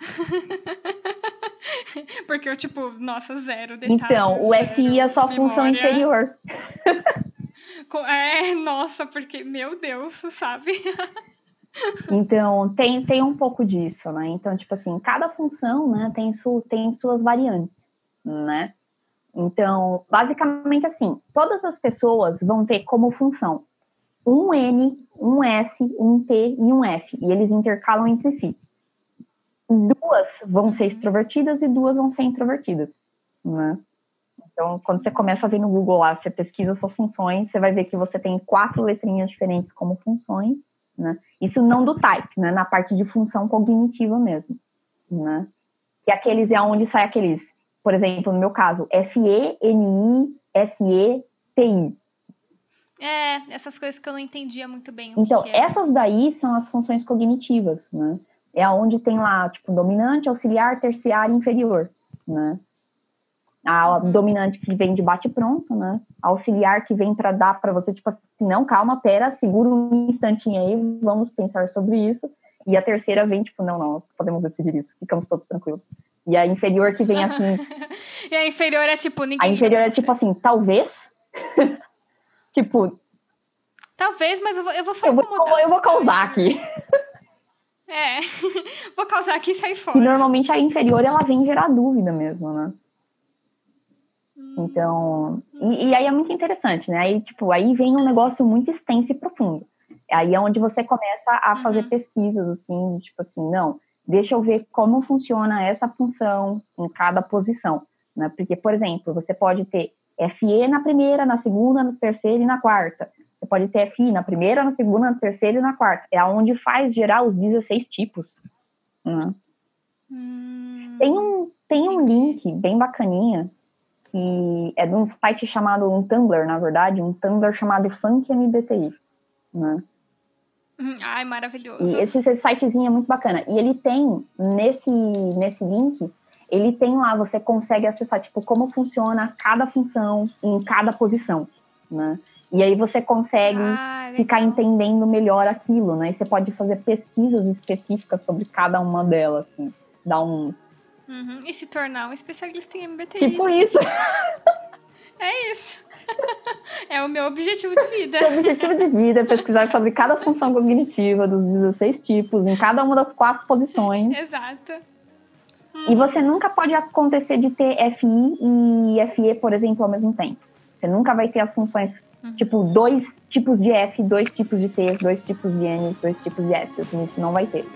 Porque eu, tipo, nossa, zero detalhes. Então, o SI é só memória. função inferior. É, nossa, porque, meu Deus, sabe? Então, tem, tem um pouco disso, né? Então, tipo assim, cada função, né, tem, su, tem suas variantes, né? Então, basicamente assim, todas as pessoas vão ter como função um N, um S, um T e um F, e eles intercalam entre si. Duas vão ser extrovertidas e duas vão ser introvertidas, né? Então, quando você começa a ver no Google lá, você pesquisa suas funções, você vai ver que você tem quatro letrinhas diferentes como funções, né? Isso não do type, né? Na parte de função cognitiva mesmo, né? Que aqueles é onde sai aqueles, por exemplo, no meu caso, FE, NI, SE, TI. É, essas coisas que eu não entendia muito bem. então, essas daí são as funções cognitivas, né? É onde tem lá, tipo, dominante, auxiliar, terciário e inferior, né? A dominante que vem de bate-pronto, né? A auxiliar que vem para dar para você, tipo assim, não, calma, pera, segura um instantinho aí, vamos pensar sobre isso. E a terceira vem, tipo, não, não, podemos decidir isso, ficamos todos tranquilos. E a inferior que vem assim. e a inferior é tipo, ninguém. A inferior é tipo assim, talvez. tipo. Talvez, mas eu vou, eu vou só eu vou, eu vou causar aqui. É, vou causar aqui e sair fora. Que normalmente a inferior ela vem gerar dúvida mesmo, né? Então, e, e, aí é muito interessante, né? Aí, tipo, aí vem um negócio muito extenso e profundo. Aí é onde você começa a fazer uhum. pesquisas, assim, tipo assim, não, deixa eu ver como funciona essa função em cada posição, né? Porque, por exemplo, você pode ter FE na primeira, na segunda, na terceira e na quarta. Você pode ter FI na primeira, na segunda, na terceira e na quarta. É onde faz gerar os 16 tipos. Né? Hum, tem um, tem um link bem bacaninha que é de um site chamado, um Tumblr, na verdade, um Tumblr chamado Funk MBTI, né? Uhum. Ai, maravilhoso. E esse, esse sitezinho é muito bacana. E ele tem, nesse, nesse link, ele tem lá, você consegue acessar, tipo, como funciona cada função em cada posição, né? E aí você consegue ah, ficar entendendo melhor aquilo, né? E você pode fazer pesquisas específicas sobre cada uma delas, assim. Dar um, Uhum. E se tornar um especialista em MBTI. Tipo isso. É isso. É o meu objetivo de vida. Seu objetivo de vida é pesquisar sobre cada função cognitiva dos 16 tipos, em cada uma das quatro posições. Exato. E você nunca pode acontecer de ter FI e FE, por exemplo, ao mesmo tempo. Você nunca vai ter as funções, uhum. tipo, dois tipos de F, dois tipos de T, dois tipos de N, dois tipos de S. Assim, isso não vai ter.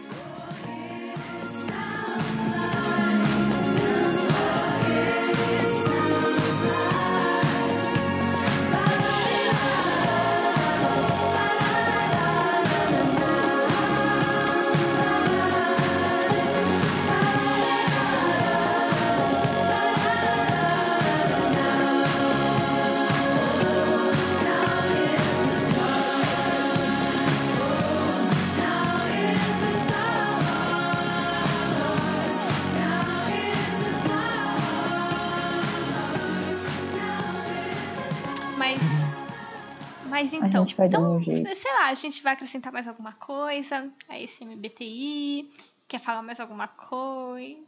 Gente vai então um jeito. sei lá, a gente vai acrescentar mais alguma coisa a esse MBTI? Quer falar mais alguma coisa?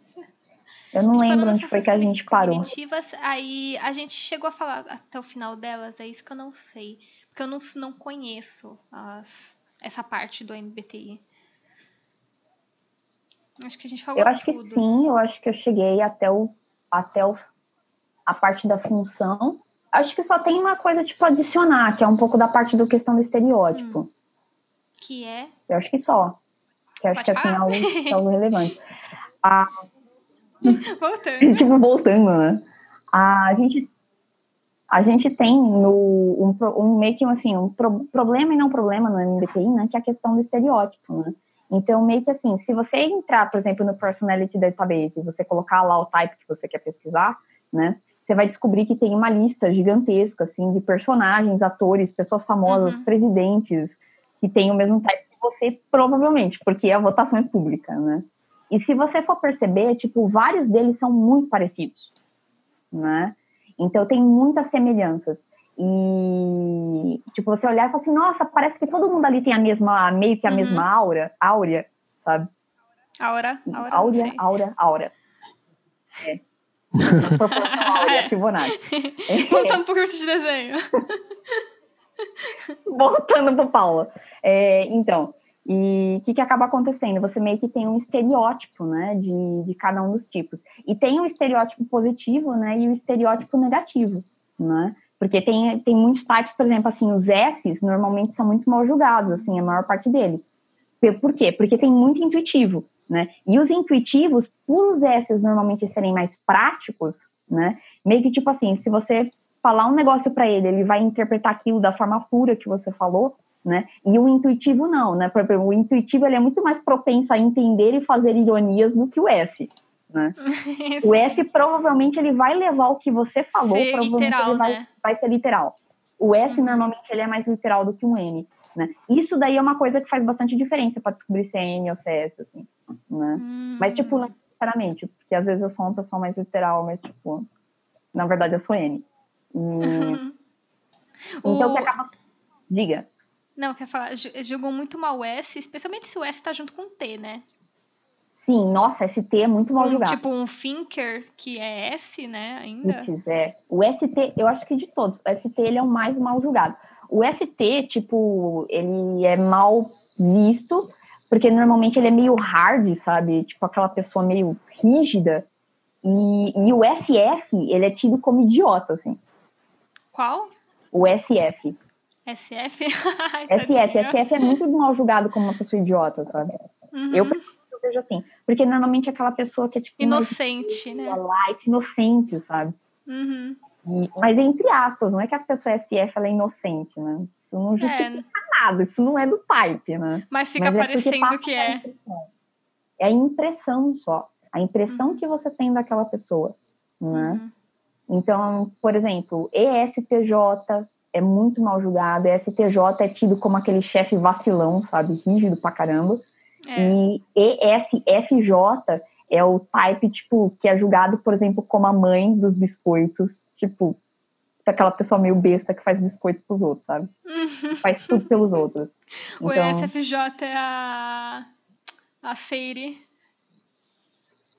Eu não parou lembro onde foi que a gente parou. aí a gente chegou a falar até o final delas, é isso que eu não sei. Porque eu não, não conheço as, essa parte do MBTI. Acho que a gente falou Eu acho que tudo. sim, eu acho que eu cheguei até o até o, a parte da função. Acho que só tem uma coisa tipo adicionar, que é um pouco da parte do questão do estereótipo. Que é. Eu acho que só. Que eu acho Pode que assim é algo, é algo relevante. A, Voltando. tipo, voltando, né? A gente, a gente tem no, um, um meio que assim, um pro- problema e não problema no MBTI, né? Que é a questão do estereótipo, né? Então, meio que assim, se você entrar, por exemplo, no Personality Database e você colocar lá o type que você quer pesquisar, né? Você vai descobrir que tem uma lista gigantesca, assim, de personagens, atores, pessoas famosas, Uhum. presidentes, que têm o mesmo type que você, provavelmente, porque a votação é pública, né? E se você for perceber, tipo, vários deles são muito parecidos, né? Então tem muitas semelhanças. E, tipo, você olhar e falar assim, nossa, parece que todo mundo ali tem a mesma, meio que a Uhum. mesma aura, áurea, sabe? Aura. Aura. Áurea, aura, aura. É. Proporção áurea, Fibonacci. Voltando pro curso de desenho. Voltando pro Paula. É, então, e o que, que acaba acontecendo? Você meio que tem um estereótipo, né, de, de cada um dos tipos. E tem o estereótipo positivo, né, e o estereótipo negativo, né? Porque tem, tem muitos types, por exemplo, assim, os S's normalmente são muito mal julgados, assim, a maior parte deles. Por quê? Porque tem muito intuitivo, né? E os intuitivos, por os S's normalmente serem mais práticos, né? Meio que tipo assim, se você falar um negócio para ele, ele vai interpretar aquilo da forma pura que você falou, né? E o intuitivo não, né? Por exemplo, o intuitivo ele é muito mais propenso a entender e fazer ironias do que o S, né? O S provavelmente ele vai levar o que você falou, Ser provavelmente literal, ele vai, né? vai ser literal. O S Uhum. normalmente ele é mais literal do que um N, né? Isso daí é uma coisa que faz bastante diferença para descobrir se é N ou se é S, assim, né? Hum. Mas, tipo, não necessariamente, porque às vezes eu sou uma pessoa mais literal, mas, tipo, na verdade eu sou N. E- então, o que acaba. Diga. Não, quer falar, ju- julgam muito mal o S, especialmente se o S tá junto com o T, né? Sim, nossa, ST é muito mal Um, julgado. tipo um thinker que é S, né, ainda. Putz, é. O ST, eu acho que de todos, o ST ele é o mais mal julgado. O ST, tipo, ele é mal visto, porque normalmente ele é meio hard, sabe? Tipo, aquela pessoa meio rígida. E, e o SF, ele é tido como idiota, assim. Qual? O SF. SF? SF. SF é muito mal julgado como uma pessoa idiota, sabe? Uhum. Eu, vejo assim. Porque normalmente é aquela pessoa que é tipo. Inocente, né? light, inocente, sabe? Uhum. E- mas entre aspas, não é que a pessoa SF ela é inocente, né? Isso não justifica É, nada, isso não é do type, né? mas fica Mas é parecendo que é. É a impressão só. A impressão Uhum. que você tem daquela pessoa, né? Uhum. Então, por exemplo, ESTJ é muito mal julgado. ESTJ é tido como aquele chefe vacilão, sabe? Rígido pra caramba. É. E ESFJ é o type, tipo, que é julgado, por exemplo, como a mãe dos biscoitos. Tipo, aquela pessoa meio besta que faz biscoito pros outros, sabe? Faz tudo pelos outros. O Então, SFJ é a. A Seiri.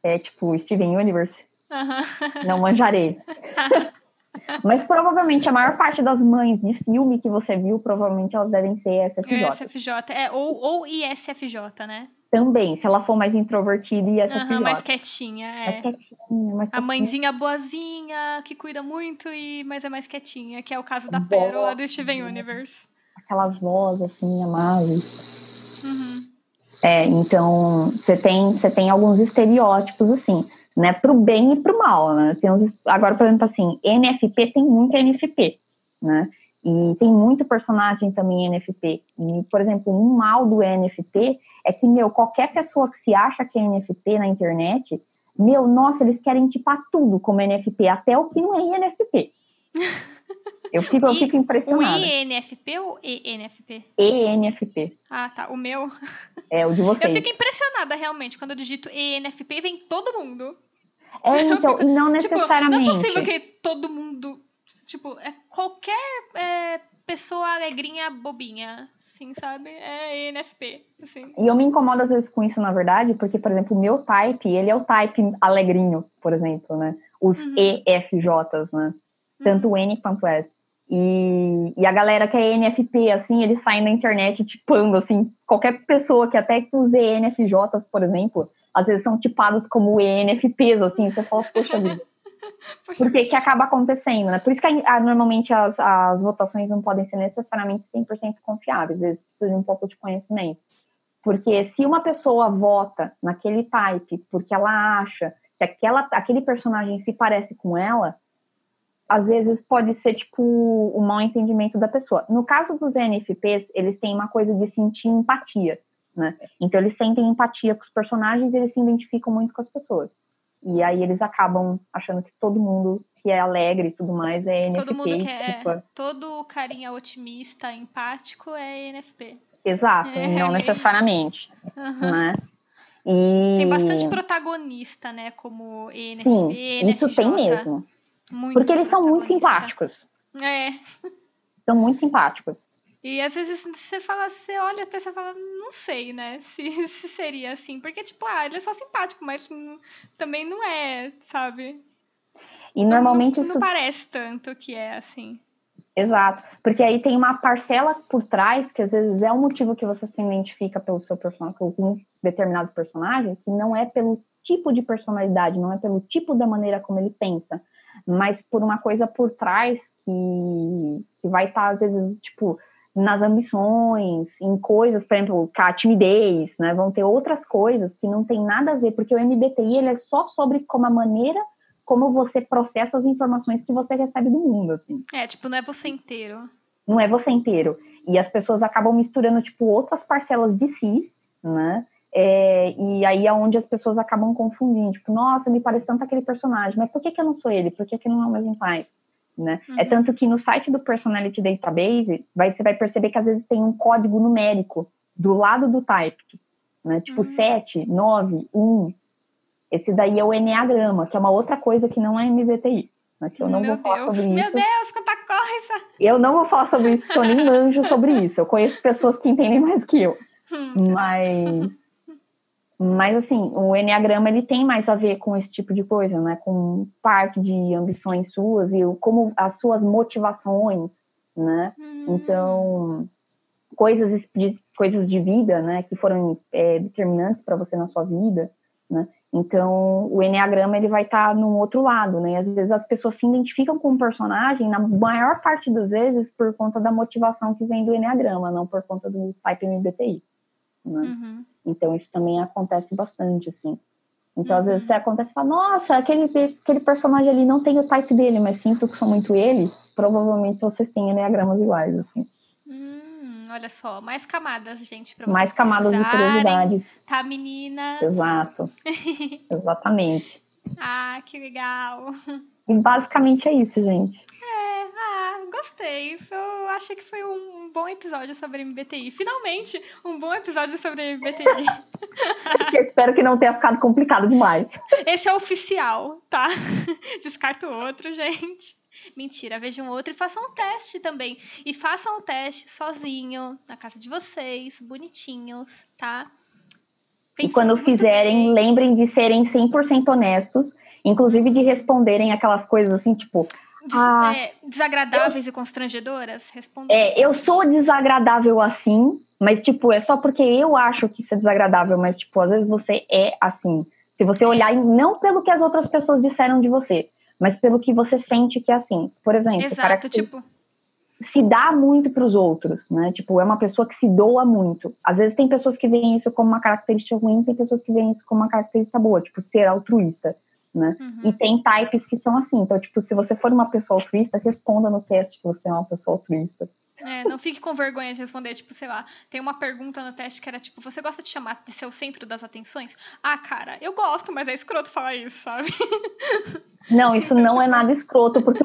é tipo Steven Universe. Aham. Não manjarei. Mas provavelmente a maior parte das mães de filme que você viu, provavelmente elas devem ser SFJ. SFJ. É, ou, ou ISFJ, né? Também, se ela for mais introvertida e SFJ. Aham, mais quietinha, Mais é. quietinha, mais A fofinha. mãezinha boazinha, que cuida muito, e mas é mais quietinha, que é o caso da Boa. Pérola do Steven Universe. Aquelas vozes assim, amáveis. Uhum. É, então você tem, você tem alguns estereótipos assim, né, pro bem e pro mal, né? Tem uns, agora, por exemplo, assim, NFP tem muito NFP, né? E tem muito personagem também NFP. E, por exemplo, um mal do NFP é que, meu, qualquer pessoa que se acha que é NFP na internet, meu, nossa, eles querem tipar tudo como NFP, até o que não é INFP. Eu fico, eu fico O impressionada. INFP ou ENFP? ENFP Ah, tá. O meu. é o de vocês. Eu fico impressionada, realmente, quando eu digito ENFP, vem todo mundo. É, então, e não Tipo, necessariamente. não é possível que todo mundo. Tipo, é qualquer é, pessoa alegrinha bobinha, assim, sabe? É ENFP, assim. E eu me incomodo às vezes com isso, na verdade, porque, por exemplo, o meu type, ele é o type alegrinho, por exemplo, né? Os Uhum. EFJs, né? Tanto o N quanto o S. E, e a galera que é ENFP, assim, eles saem na internet tipando, assim, qualquer pessoa que até que os ENFJs, por exemplo, às vezes são tipados como ENFPs, assim, você fala, poxa vida. Porque que acaba acontecendo, né? Por isso que normalmente as, as votações não podem ser necessariamente 100% confiáveis, eles precisam de um pouco de conhecimento. Porque se uma pessoa vota naquele type porque ela acha que aquela, aquele personagem se parece com ela, às vezes pode ser tipo um mau entendimento da pessoa. No caso dos NFPs, eles têm uma coisa de sentir empatia, né? Então eles sentem empatia com os personagens e eles se identificam muito com as pessoas. E aí eles acabam achando que todo mundo que é alegre e tudo mais é NFP. Todo mundo que é. tipo, Todo carinha otimista, empático é ENFP. Exato, É, não necessariamente, Aham. né? E... Tem bastante protagonista, né? Como ENFP, Sim, ENFJ. isso tem mesmo. Porque eles são muito simpáticos. É. São muito simpáticos. E às vezes você fala, você olha até você fala, não sei, né? Se, se seria assim. Porque, tipo, ah, ele é só simpático, mas hum, também não é, sabe? E Não- normalmente não, isso não parece tanto que é assim. Exato, porque aí tem uma parcela por trás, que às vezes é o motivo que você se identifica pelo seu personagem, com algum determinado personagem, que não é pelo tipo de personalidade, não é pelo tipo da maneira como ele pensa, mas por uma coisa por trás que, que vai estar, às vezes, tipo, nas ambições, em coisas, por exemplo, a timidez, né? Vão ter outras coisas que não tem nada a ver, porque o MBTI ele é só sobre como a maneira como você processa as informações que você recebe do mundo, assim É, tipo, não é você inteiro. não é você inteiro. E as pessoas acabam misturando, tipo, outras parcelas de si, né? É, e aí é onde as pessoas acabam confundindo. Tipo, nossa, me parece tanto aquele personagem, mas por que, que eu não sou ele? Por que, que não é o mesmo type? Né? É Uhum. tanto que no site do Personality Database, vai, você vai perceber que às vezes tem um código numérico do lado do type. Né? Tipo, Uhum. 7, 9, 1. Esse daí é o Enneagrama, que é uma outra coisa que não é MBTI. Né? Que eu não Meu vou falar Deus, sobre meu isso. Deus, quanta coisa! Eu não vou falar sobre isso porque eu nem manjo sobre isso. Eu conheço pessoas que entendem mais que eu. Hum, Mas, mas assim, o Enneagrama ele tem mais a ver com esse tipo de coisa, né? Com parte de ambições suas e como as suas motivações, né? hum. Então, coisas de, coisas de vida, né? Que foram é, determinantes para você na sua vida, né? Então, o Enneagrama ele vai estar num outro lado, né? E às vezes as pessoas se identificam com o personagem, na maior parte das vezes, por conta da motivação que vem do Enneagrama, não por conta do type MBTI. Né? Uhum. Então, isso também acontece bastante, assim. Então, às Uhum. vezes você acontece e fala, nossa, aquele, aquele personagem ali não tem o type dele, mas sinto que sou muito ele. Provavelmente vocês têm enneagramas iguais, assim. Hum, olha só, mais camadas, gente, pra Mais vocês camadas de curiosidades. Tá, menina? Exato. Exatamente. Ah, que legal. E basicamente é isso, gente. É, ah, gostei. Eu achei que foi um bom episódio sobre MBTI. Finalmente, um bom episódio sobre MBTI. Eu espero que não tenha ficado complicado demais. Esse é oficial, tá? Descarta o outro, gente. Mentira, vejam outro e façam um teste também. E façam o teste sozinho, na casa de vocês, bonitinhos, tá? E Pensando quando muito fizerem, bem. lembrem de serem 100% honestos, inclusive de responderem aquelas coisas assim, tipo, Des- Ah, é, desagradáveis e constrangedoras. É, eu sou desagradável assim, mas, tipo, é só porque eu acho que isso é desagradável, mas, tipo, às vezes você é assim. Se você olhar, e não pelo que as outras pessoas disseram de você, mas pelo que você sente que é assim. Por exemplo, o cara Exato, que tipo, se dá muito para os outros, né? Tipo, é uma pessoa que se doa muito. Às vezes tem pessoas que veem isso como uma característica ruim, tem pessoas que veem isso como uma característica boa, tipo, ser altruísta, né? uhum. E tem types que são assim. Então, tipo, se você for uma pessoa altruísta, responda no teste que você é uma pessoa altruísta. É, não fique com vergonha de responder, tipo, sei lá, tem uma pergunta no teste que era tipo, você gosta de chamar de ser o centro das atenções? Ah, cara, eu gosto, mas é escroto falar isso, sabe? Não, isso não é nada escroto, porque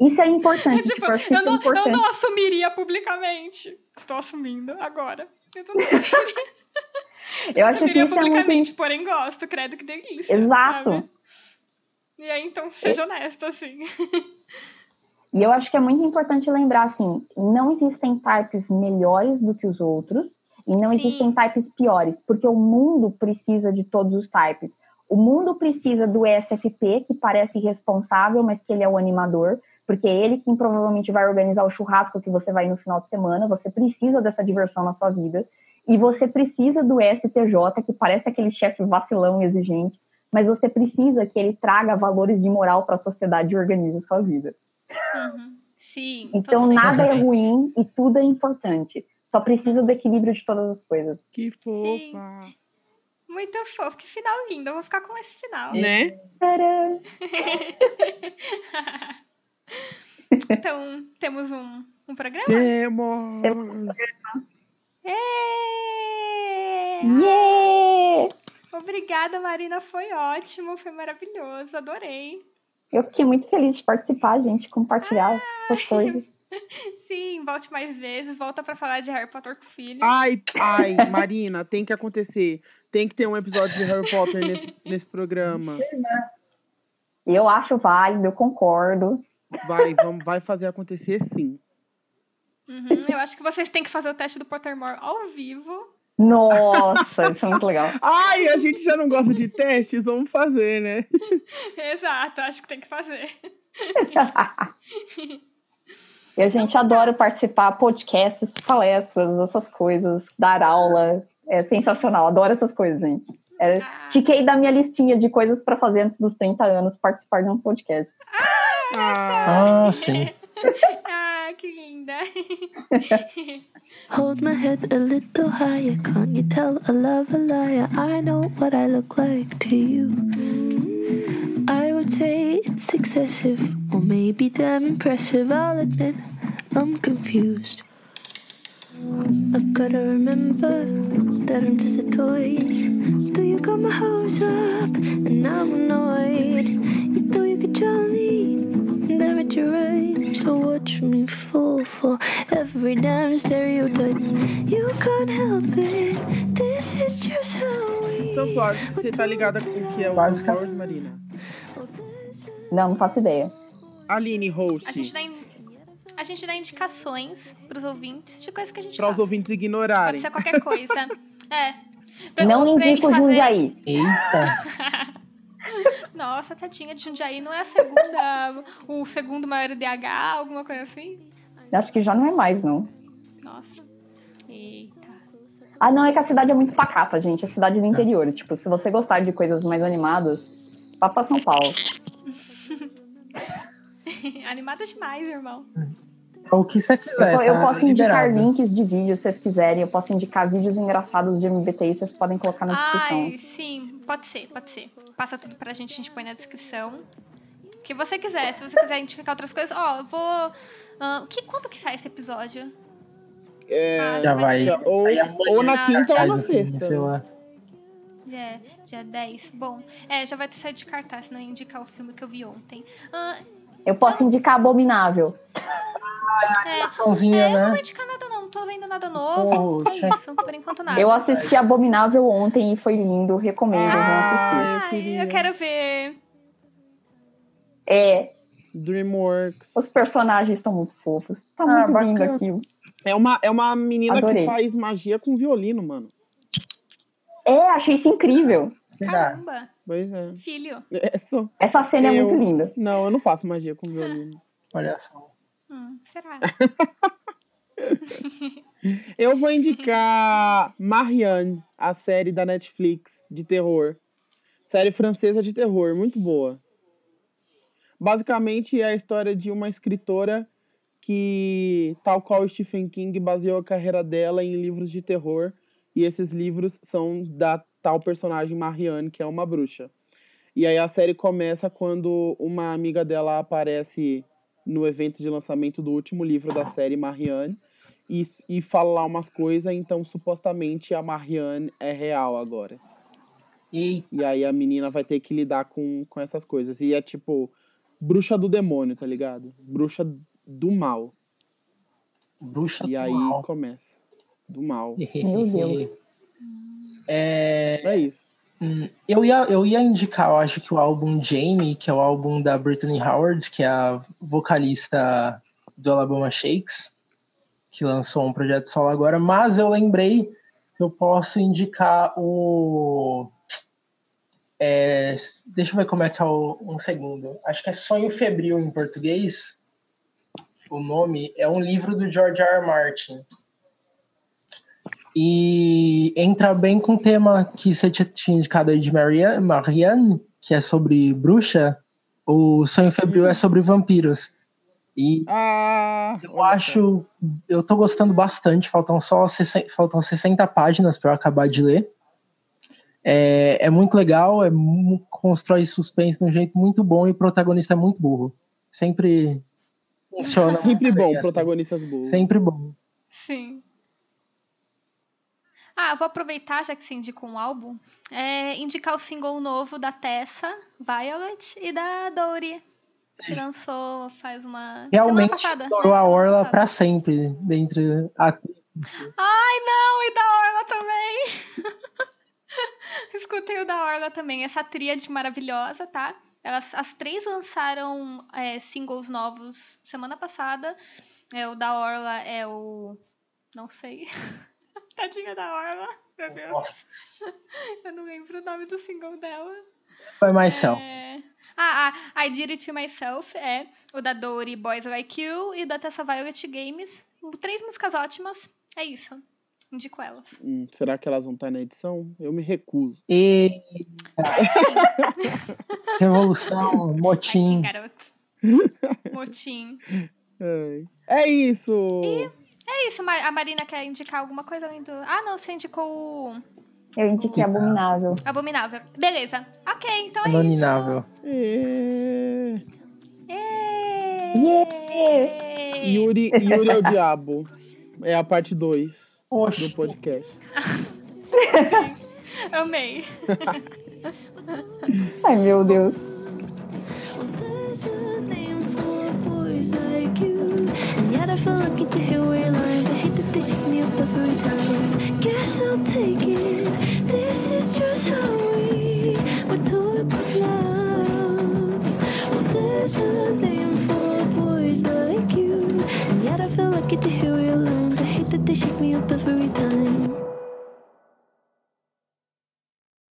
isso é importante, tipo, tipo, eu acho que eu isso é não, eu importante. não assumiria publicamente. Estou assumindo agora. Eu não Eu acho que isso é muito. publicamente, porém gosto, credo que delícia. Exato. sabe? E aí, então, seja honesto, assim. E eu acho que é muito importante lembrar, assim, não existem types melhores do que os outros e não Sim. existem types piores, porque o mundo precisa de todos os types. O mundo precisa do ESFP, que parece irresponsável, mas que ele é o animador, porque é ele quem provavelmente vai organizar o churrasco que você vai no final de semana. Você precisa dessa diversão na sua vida. E você precisa do STJ, que parece aquele chefe vacilão e exigente, mas você precisa que ele traga valores de moral para a sociedade e organize a sua vida. Uhum. Sim. Então nada é ruim e tudo é importante. Só precisa do equilíbrio de todas as coisas. Que fofa. Muito fofo. Que final lindo. Eu vou ficar com esse final. Né? Tcharam! então, temos um, um programa? Temos. Ê! Yeah! Obrigada, Marina. Foi ótimo. Foi maravilhoso. Adorei. Eu fiquei muito feliz de participar, gente, compartilhar essas coisas. Sim, volte mais vezes. Volta pra falar de Harry Potter com o filho. Ai, ai, Marina, tem que acontecer. Tem que ter um episódio de Harry Potter nesse, nesse programa. Eu acho válido, eu concordo. Vai, vamos, vai fazer acontecer sim. Uhum, eu acho que vocês têm que fazer o teste do Pottermore ao vivo. Nossa, isso é muito legal. Ai, a gente já não gosta de testes, vamos fazer, né? Exato, acho que tem que fazer. E a gente adora participar, podcasts, palestras, essas coisas, dar aula. É sensacional, adoro essas coisas, gente. É, Ah, tiquei da minha listinha de coisas para fazer antes dos 30 anos, participar de um podcast. Ah, Ah, sim. Hold my head a little higher. Can't you tell I love a liar? I know what I look like to you. I would say it's excessive, or maybe damn impressive. I'll admit I'm confused. I've gotta remember that I'm just a toy. Do you got my hopes up, and I'm annoyed. You thought you could drown me, you're right. So watch me fall for every damn stereotype. You can't help it. This is just how we. Sunflower, você tá ligada com o que é o Básica. Sunflower, Marina? Não, não faço ideia. Aline, host, A gente dá, in- a gente dá indicações pros ouvintes de coisas que a gente para os ouvintes Pode ignorarem. ser qualquer coisa. é. Pra- Não pra indico o fazer- Jundiaí. Eita. Nossa, tadinha de Jundiaí não é a segunda, o segundo maior DH, alguma coisa assim? Acho que já não é mais, não. Nossa. Eita. Ah, não, é que a cidade é muito pacata, gente. É cidade do interior. Tipo, se você gostar de coisas mais animadas, vá pra São Paulo. Animada demais, irmão. O que você quiser. eu, eu tá posso indicar liberado. links de vídeos se vocês quiserem. Eu posso indicar vídeos engraçados de MBTI, vocês podem colocar na descrição. Ai, sim, pode ser, pode ser. Passa tudo pra gente, a gente põe na descrição. O que você quiser, se você quiser indicar outras coisas, ó, eu vou. o que, quando que sai esse episódio? É, Ah, Já vai. ou, ou na quinta ou na sexta. sei lá. Dia, dia 10. Bom, é, já vai ter saído de cartaz, senão eu ia indicar o filme que eu vi ontem. Ah, Eu posso indicar Abominável. É, Açãozinha, é, eu não vou né? indicar nada não, não tô vendo nada novo. Poxa. É isso, por enquanto nada. Eu assisti Abominável ontem e foi lindo. Recomendo, vão assistir. Ah, eu eu quero ver. É, Dreamworks. os personagens estão muito fofos. Tá Ah, muito lindo bacana. aquilo. É uma, é uma menina Adorei. que faz magia com violino, mano. É, achei isso incrível. Caramba, Pois é. filho. É só. Essa cena é Eu- muito linda. Não, eu não faço magia com violino. Olha só. Hum, será? Eu vou indicar Marianne, a série da Netflix de terror. Série francesa de terror, muito boa. Basicamente é a história de uma escritora que, tal qual Stephen King, baseou a carreira dela em livros de terror. E esses livros são da tal personagem Marianne, que é uma bruxa. E aí a série começa quando uma amiga dela aparece no evento de lançamento do último livro da série, Marianne e, e fala lá umas coisas, então supostamente a Marianne é real agora. E E aí a menina vai ter que lidar com, com essas coisas. E é tipo, bruxa do demônio, tá ligado? Bruxa do mal. bruxa E do aí mal. começa. Do mal. Meu Deus. É, É isso. Eu, ia, eu ia indicar, eu acho que o álbum Jamie, que é o álbum da Brittany Howard, que é a vocalista do Alabama Shakes, que lançou um projeto solo agora, mas eu lembrei que eu posso indicar o. É, deixa eu ver como é que é o, um segundo. Acho que é Sonho Febril em português. O nome é um livro do George R. R. Martin. E entra bem com o tema que você tinha indicado aí de Marianne, Marianne que é sobre bruxa. O Sonho Febril é sobre vampiros. E Ah, eu acho, eu tô gostando bastante. Faltam só 60, faltam 60 páginas para eu acabar de ler. É, é muito legal, é, constrói suspense de um jeito muito bom e o protagonista é muito burro. Sempre funciona. Sempre muito bem, bom, assim. protagonistas bons. Sempre bom. Sim. Ah, vou aproveitar, já que você indicou um álbum, é, indicar o single novo da Tessa, Violet, e da Dory, que lançou faz uma. Realmente semana passada. estourou né? a Orla para sempre dentre a Ai, não, e da Orla também. Escutei o da Orla também. Essa tríade maravilhosa, tá? Elas, as três lançaram é, singles novos semana passada. É, o da Orla é o. Não sei. Tadinha da Orla. Meu Deus. Nossa. Eu não lembro o nome do single dela. By myself. É... Ah, ah, I Did It To Myself é o da Dory Boys Like You e da Tessa Violet Games. Três músicas ótimas. É isso. Indico elas. Hum, será que elas vão estar na edição? Eu me recuso. E revolução, motim. garoto. Motim. É isso! É isso, a Marina quer indicar alguma coisa além do. Ah, não, você indicou o. Eu indiquei Abominável. Abominável. Beleza. Ok, então é isso. Abominável. Yuri, Yuri é o Diabo. É a parte 2 do podcast. Amei. Ai, meu Deus. Well, there's a name for a. I feel lucky to hear where you're hate that they shake me up every time. Guess I'll take it. This is just how we were taught to love. Well, there's a name for boys like you. And yet I feel lucky to hear where you're hate that they shake me up every time.